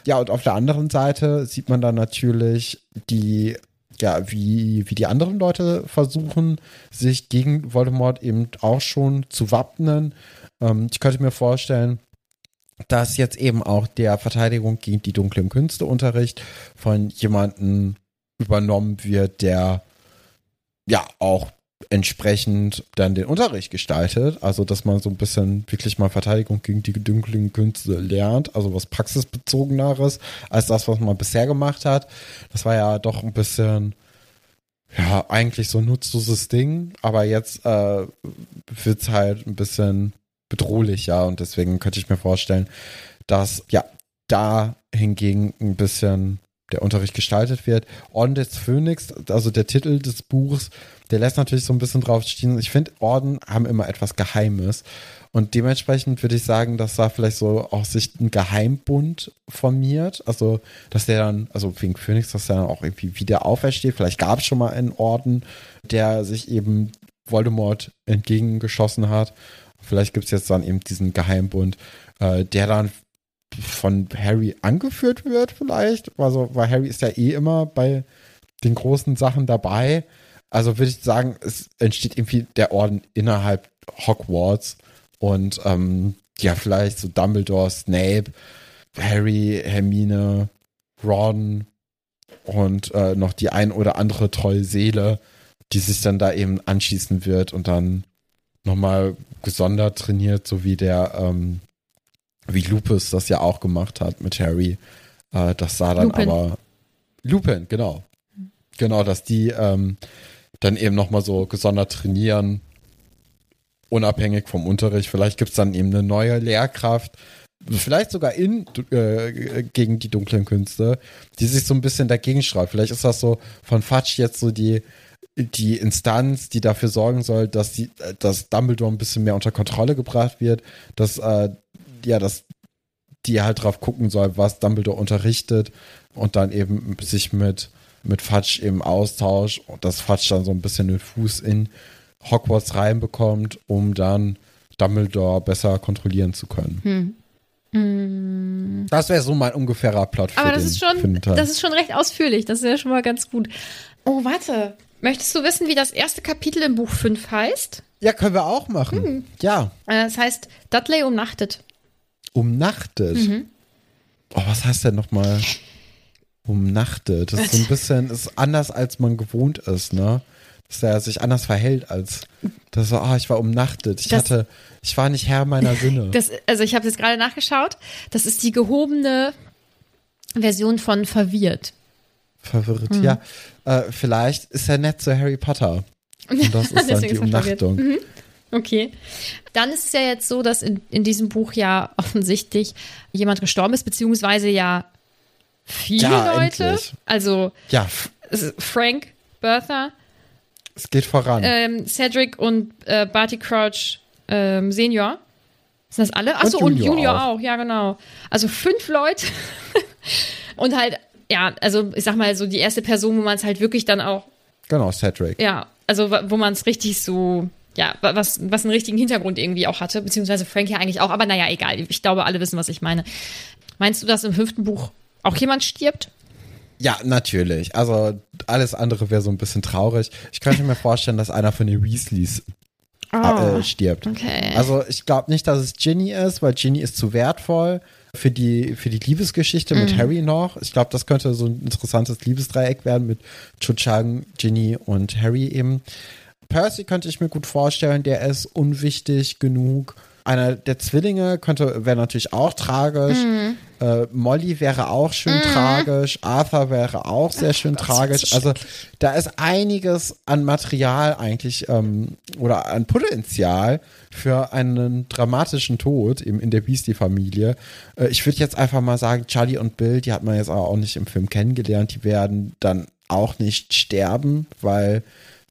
Ja, und auf der anderen Seite sieht man dann natürlich die, ja, wie, wie die anderen Leute versuchen, sich gegen Voldemort eben auch schon zu wappnen. Ähm, ich könnte mir vorstellen, dass jetzt eben auch der Verteidigung gegen die dunklen Künste Unterricht von jemandem übernommen wird, der ja auch entsprechend dann den Unterricht gestaltet. Also, dass man so ein bisschen wirklich mal Verteidigung gegen die dunklen Künste lernt. Also was praxisbezogeneres als das, was man bisher gemacht hat. Das war ja doch ein bisschen, ja, eigentlich so ein nutzloses Ding. Aber jetzt äh, wird es halt ein bisschen bedrohlicher und deswegen könnte ich mir vorstellen, dass ja da hingegen ein bisschen der Unterricht gestaltet wird. Orden des Phönix, also der Titel des Buchs, der lässt natürlich so ein bisschen drauf stehen. Ich finde, Orden haben immer etwas Geheimes. Und dementsprechend würde ich sagen, dass da vielleicht so auch sich ein Geheimbund formiert. Also, dass der dann, also wegen Phoenix, dass der dann auch irgendwie wieder aufersteht. Vielleicht gab es schon mal einen Orden, der sich eben Voldemort entgegengeschossen hat. Vielleicht gibt es jetzt dann eben diesen Geheimbund, äh, der dann von Harry angeführt wird, vielleicht. Also, weil Harry ist ja eh immer bei den großen Sachen dabei. Also würde ich sagen, es entsteht irgendwie der Orden innerhalb Hogwarts und ähm, ja, vielleicht so Dumbledore, Snape, Harry, Hermine, Ron und äh, noch die ein oder andere treue Seele, die sich dann da eben anschließen wird und dann nochmal gesondert trainiert, so wie der, ähm, wie Lupus das ja auch gemacht hat mit Harry. Äh, das sah dann Lupin. aber Lupin, genau. Genau, dass die ähm, dann eben nochmal so gesondert trainieren, unabhängig vom Unterricht. Vielleicht gibt es dann eben eine neue Lehrkraft, vielleicht sogar in äh, gegen die dunklen Künste, die sich so ein bisschen dagegen schreibt. Vielleicht ist das so von Fatsch jetzt so die die Instanz, die dafür sorgen soll, dass die, dass Dumbledore ein bisschen mehr unter Kontrolle gebracht wird, dass äh, ja, dass die halt drauf gucken soll, was Dumbledore unterrichtet und dann eben sich mit mit Fatsch im Austausch und dass Fatsch dann so ein bisschen den Fuß in Hogwarts reinbekommt, um dann Dumbledore besser kontrollieren zu können. Hm. Mm. Das wäre so mein ungefährer Plot für Aber das den, ist schon, das ist schon recht ausführlich. Das ist ja schon mal ganz gut. Oh, warte. Möchtest du wissen, wie das erste Kapitel im Buch 5 heißt? Ja, können wir auch machen. Hm. Ja. Äh, das heißt Dudley umnachtet. Umnachtet? Mhm. Oh, was heißt denn nochmal? umnachtet. Das ist so ein bisschen ist anders, als man gewohnt ist, ne? Dass er sich anders verhält als das so, ah, ich war umnachtet. Ich das, hatte, ich war nicht Herr meiner Sinne. Das, also ich habe jetzt gerade nachgeschaut. Das ist die gehobene Version von verwirrt. Verwirrt, mhm. ja. Äh, vielleicht ist er nett zu Harry Potter. Und das ist dann die Umnachtung. Mhm. Okay. Dann ist es ja jetzt so, dass in, in diesem Buch ja offensichtlich jemand gestorben ist, beziehungsweise ja viele ja, Leute. Endlich. Also ja. Frank, Bertha. Es geht voran. Ähm, Cedric und äh, Barty Crouch ähm, Senior. Sind das alle? Achso, und, und Junior, auch. auch. ja, genau. Also fünf Leute. und halt, ja, also ich sag mal, so die erste Person, wo man es halt wirklich dann auch. Genau, Cedric. Ja, also wo man es richtig so ja, was, was einen richtigen Hintergrund irgendwie auch hatte, beziehungsweise Frank ja eigentlich auch, aber naja, egal. Ich glaube, alle wissen, was ich meine. Meinst du, dass im fünften Buch auch jemand stirbt? Ja, natürlich. Also alles andere wäre so ein bisschen traurig. Ich könnte mir vorstellen, dass einer von den Weasleys oh, äh, stirbt. Okay. Also ich glaube nicht, dass es Ginny ist, weil Ginny ist zu wertvoll für die, für die Liebesgeschichte mit mhm. Harry noch. Ich glaube, das könnte so ein interessantes Liebesdreieck werden mit Cho Chang, Ginny und Harry eben. Percy könnte ich mir gut vorstellen, der ist unwichtig genug einer der Zwillinge könnte, wäre natürlich auch tragisch. Mhm. Äh, Molly wäre auch schön mhm. tragisch. Arthur wäre auch sehr Ach, schön tragisch. Also da ist einiges an Material eigentlich ähm, oder an Potenzial für einen dramatischen Tod eben in der Beastie-Familie. Äh, ich würde jetzt einfach mal sagen, Charlie und Bill, die hat man jetzt auch nicht im Film kennengelernt, die werden dann auch nicht sterben, weil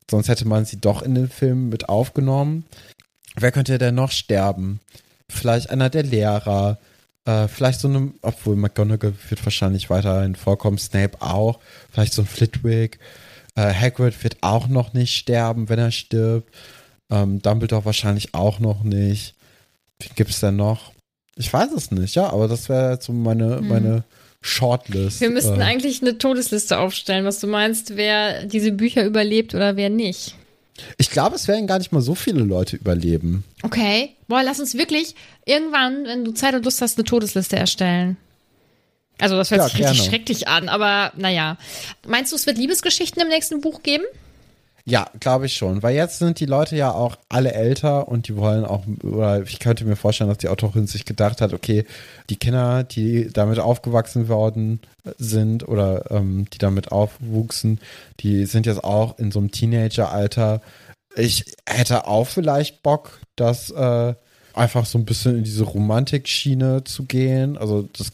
sonst hätte man sie doch in den Film mit aufgenommen. Wer könnte denn noch sterben? Vielleicht einer der Lehrer, äh, vielleicht so eine, obwohl McGonagall wird wahrscheinlich weiterhin vorkommen, Snape auch, vielleicht so ein Flitwick. Äh, Hagrid wird auch noch nicht sterben, wenn er stirbt. Ähm, Dumbledore wahrscheinlich auch noch nicht. Wie gibt es denn noch? Ich weiß es nicht, ja, aber das wäre jetzt so meine, hm. meine Shortlist. Wir müssten äh. eigentlich eine Todesliste aufstellen, was du meinst, wer diese Bücher überlebt oder wer nicht. Ich glaube, es werden gar nicht mal so viele Leute überleben. Okay. Boah, lass uns wirklich irgendwann, wenn du Zeit und Lust hast, eine Todesliste erstellen. Also, das hört ja, sich gerne. richtig schrecklich an, aber naja. Meinst du, es wird Liebesgeschichten im nächsten Buch geben? Ja, glaube ich schon. Weil jetzt sind die Leute ja auch alle älter und die wollen auch, oder ich könnte mir vorstellen, dass die Autorin sich gedacht hat, okay, die Kinder, die damit aufgewachsen worden sind oder ähm, die damit aufwuchsen, die sind jetzt auch in so einem Teenageralter. Ich hätte auch vielleicht Bock, das äh, einfach so ein bisschen in diese Romantik-Schiene zu gehen. Also das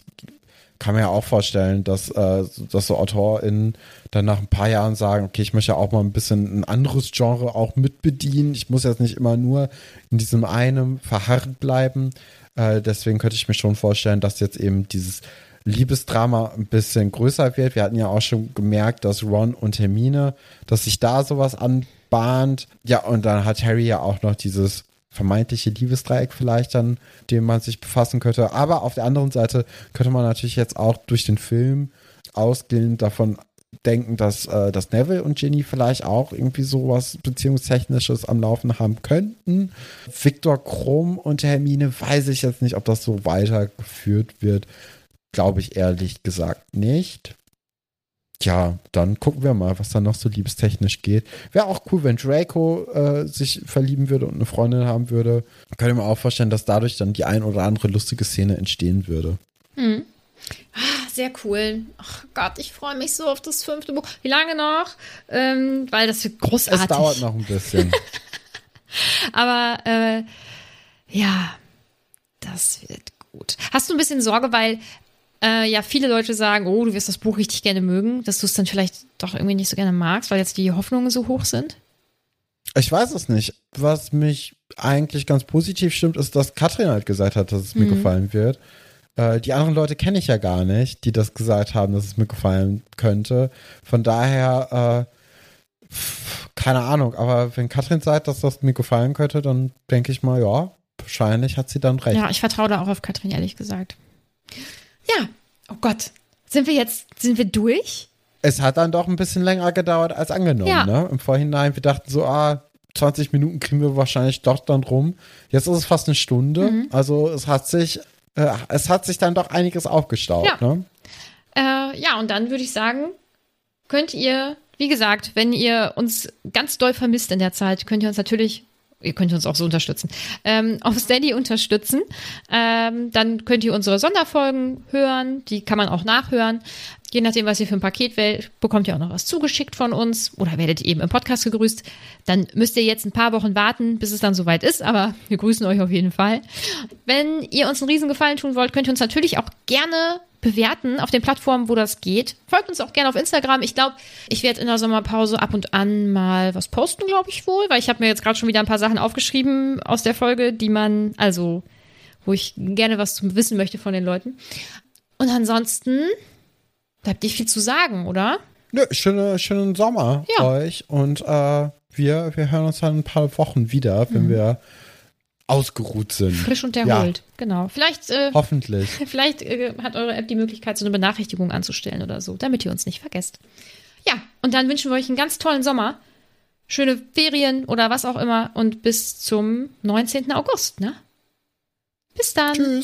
kann man ja auch vorstellen, dass, äh, dass so AutorInnen dann nach ein paar Jahren sagen, okay, ich möchte ja auch mal ein bisschen ein anderes Genre auch mitbedienen. Ich muss jetzt nicht immer nur in diesem einen verharrt bleiben. Äh, deswegen könnte ich mir schon vorstellen, dass jetzt eben dieses Liebesdrama ein bisschen größer wird. Wir hatten ja auch schon gemerkt, dass Ron und Hermine, dass sich da sowas anbahnt. Ja, und dann hat Harry ja auch noch dieses vermeintliche Liebesdreieck vielleicht dann, dem man sich befassen könnte. Aber auf der anderen Seite könnte man natürlich jetzt auch durch den Film ausgehend davon denken, dass, äh, dass Neville und Ginny vielleicht auch irgendwie sowas Beziehungstechnisches am Laufen haben könnten. Viktor Krumm und Hermine weiß ich jetzt nicht, ob das so weitergeführt wird. Glaube ich ehrlich gesagt nicht. Tja, dann gucken wir mal, was da noch so liebestechnisch geht. Wäre auch cool, wenn Draco äh, sich verlieben würde und eine Freundin haben würde. Könnte mir auch vorstellen, dass dadurch dann die ein oder andere lustige Szene entstehen würde. Hm. Ah, sehr cool. Ach Gott, ich freue mich so auf das fünfte Buch. Wie lange noch? Ähm, weil das wird großartig. Es dauert noch ein bisschen. Aber äh, ja, das wird gut. Hast du ein bisschen Sorge, weil äh, ja viele Leute sagen, oh, du wirst das Buch richtig gerne mögen, dass du es dann vielleicht doch irgendwie nicht so gerne magst, weil jetzt die Hoffnungen so hoch sind? Ich weiß es nicht. Was mich eigentlich ganz positiv stimmt, ist, dass Katrin halt gesagt hat, dass es mhm. mir gefallen wird. Äh, die anderen Leute kenne ich ja gar nicht, die das gesagt haben, dass es mir gefallen könnte. Von daher, äh, keine Ahnung, aber wenn Katrin sagt, dass das mir gefallen könnte, dann denke ich mal, ja, wahrscheinlich hat sie dann recht. Ja, ich vertraue da auch auf Katrin, ehrlich gesagt. Ja, oh Gott. Sind wir jetzt, sind wir durch? Es hat dann doch ein bisschen länger gedauert als angenommen, ja. ne? Im Vorhinein, wir dachten so, ah, 20 Minuten kriegen wir wahrscheinlich doch dann rum. Jetzt ist es fast eine Stunde. Mhm. Also es hat sich, äh, es hat sich dann doch einiges aufgestaut, ja. ne? Äh, ja, und dann würde ich sagen, könnt ihr, wie gesagt, wenn ihr uns ganz doll vermisst in der Zeit, könnt ihr uns natürlich ihr könnt uns auch so unterstützen, ähm, auf Steady unterstützen. Ähm, dann könnt ihr unsere Sonderfolgen hören, die kann man auch nachhören. Je nachdem, was ihr für ein Paket wählt, bekommt ihr auch noch was zugeschickt von uns oder werdet eben im Podcast gegrüßt. Dann müsst ihr jetzt ein paar Wochen warten, bis es dann soweit ist, aber wir grüßen euch auf jeden Fall. Wenn ihr uns einen Riesengefallen tun wollt, könnt ihr uns natürlich auch gerne bewerten auf den Plattformen, wo das geht. Folgt uns auch gerne auf Instagram. Ich glaube, ich werde in der Sommerpause ab und an mal was posten, glaube ich wohl, weil ich habe mir jetzt gerade schon wieder ein paar Sachen aufgeschrieben aus der Folge, die man, also, wo ich gerne was zum wissen möchte von den Leuten. Und ansonsten bleibt nicht viel zu sagen, oder? Nö, schöne, schönen Sommer ja. euch und äh, wir, wir hören uns dann ein paar Wochen wieder, wenn mhm. wir ausgeruht sind. Frisch und erholt, ja. genau. Vielleicht. Äh, Hoffentlich. Vielleicht äh, hat eure App die Möglichkeit, so eine Benachrichtigung anzustellen oder so, damit ihr uns nicht vergesst. Ja, und dann wünschen wir euch einen ganz tollen Sommer. Schöne Ferien oder was auch immer und bis zum 19. August, ne? Bis dann. Tschüss.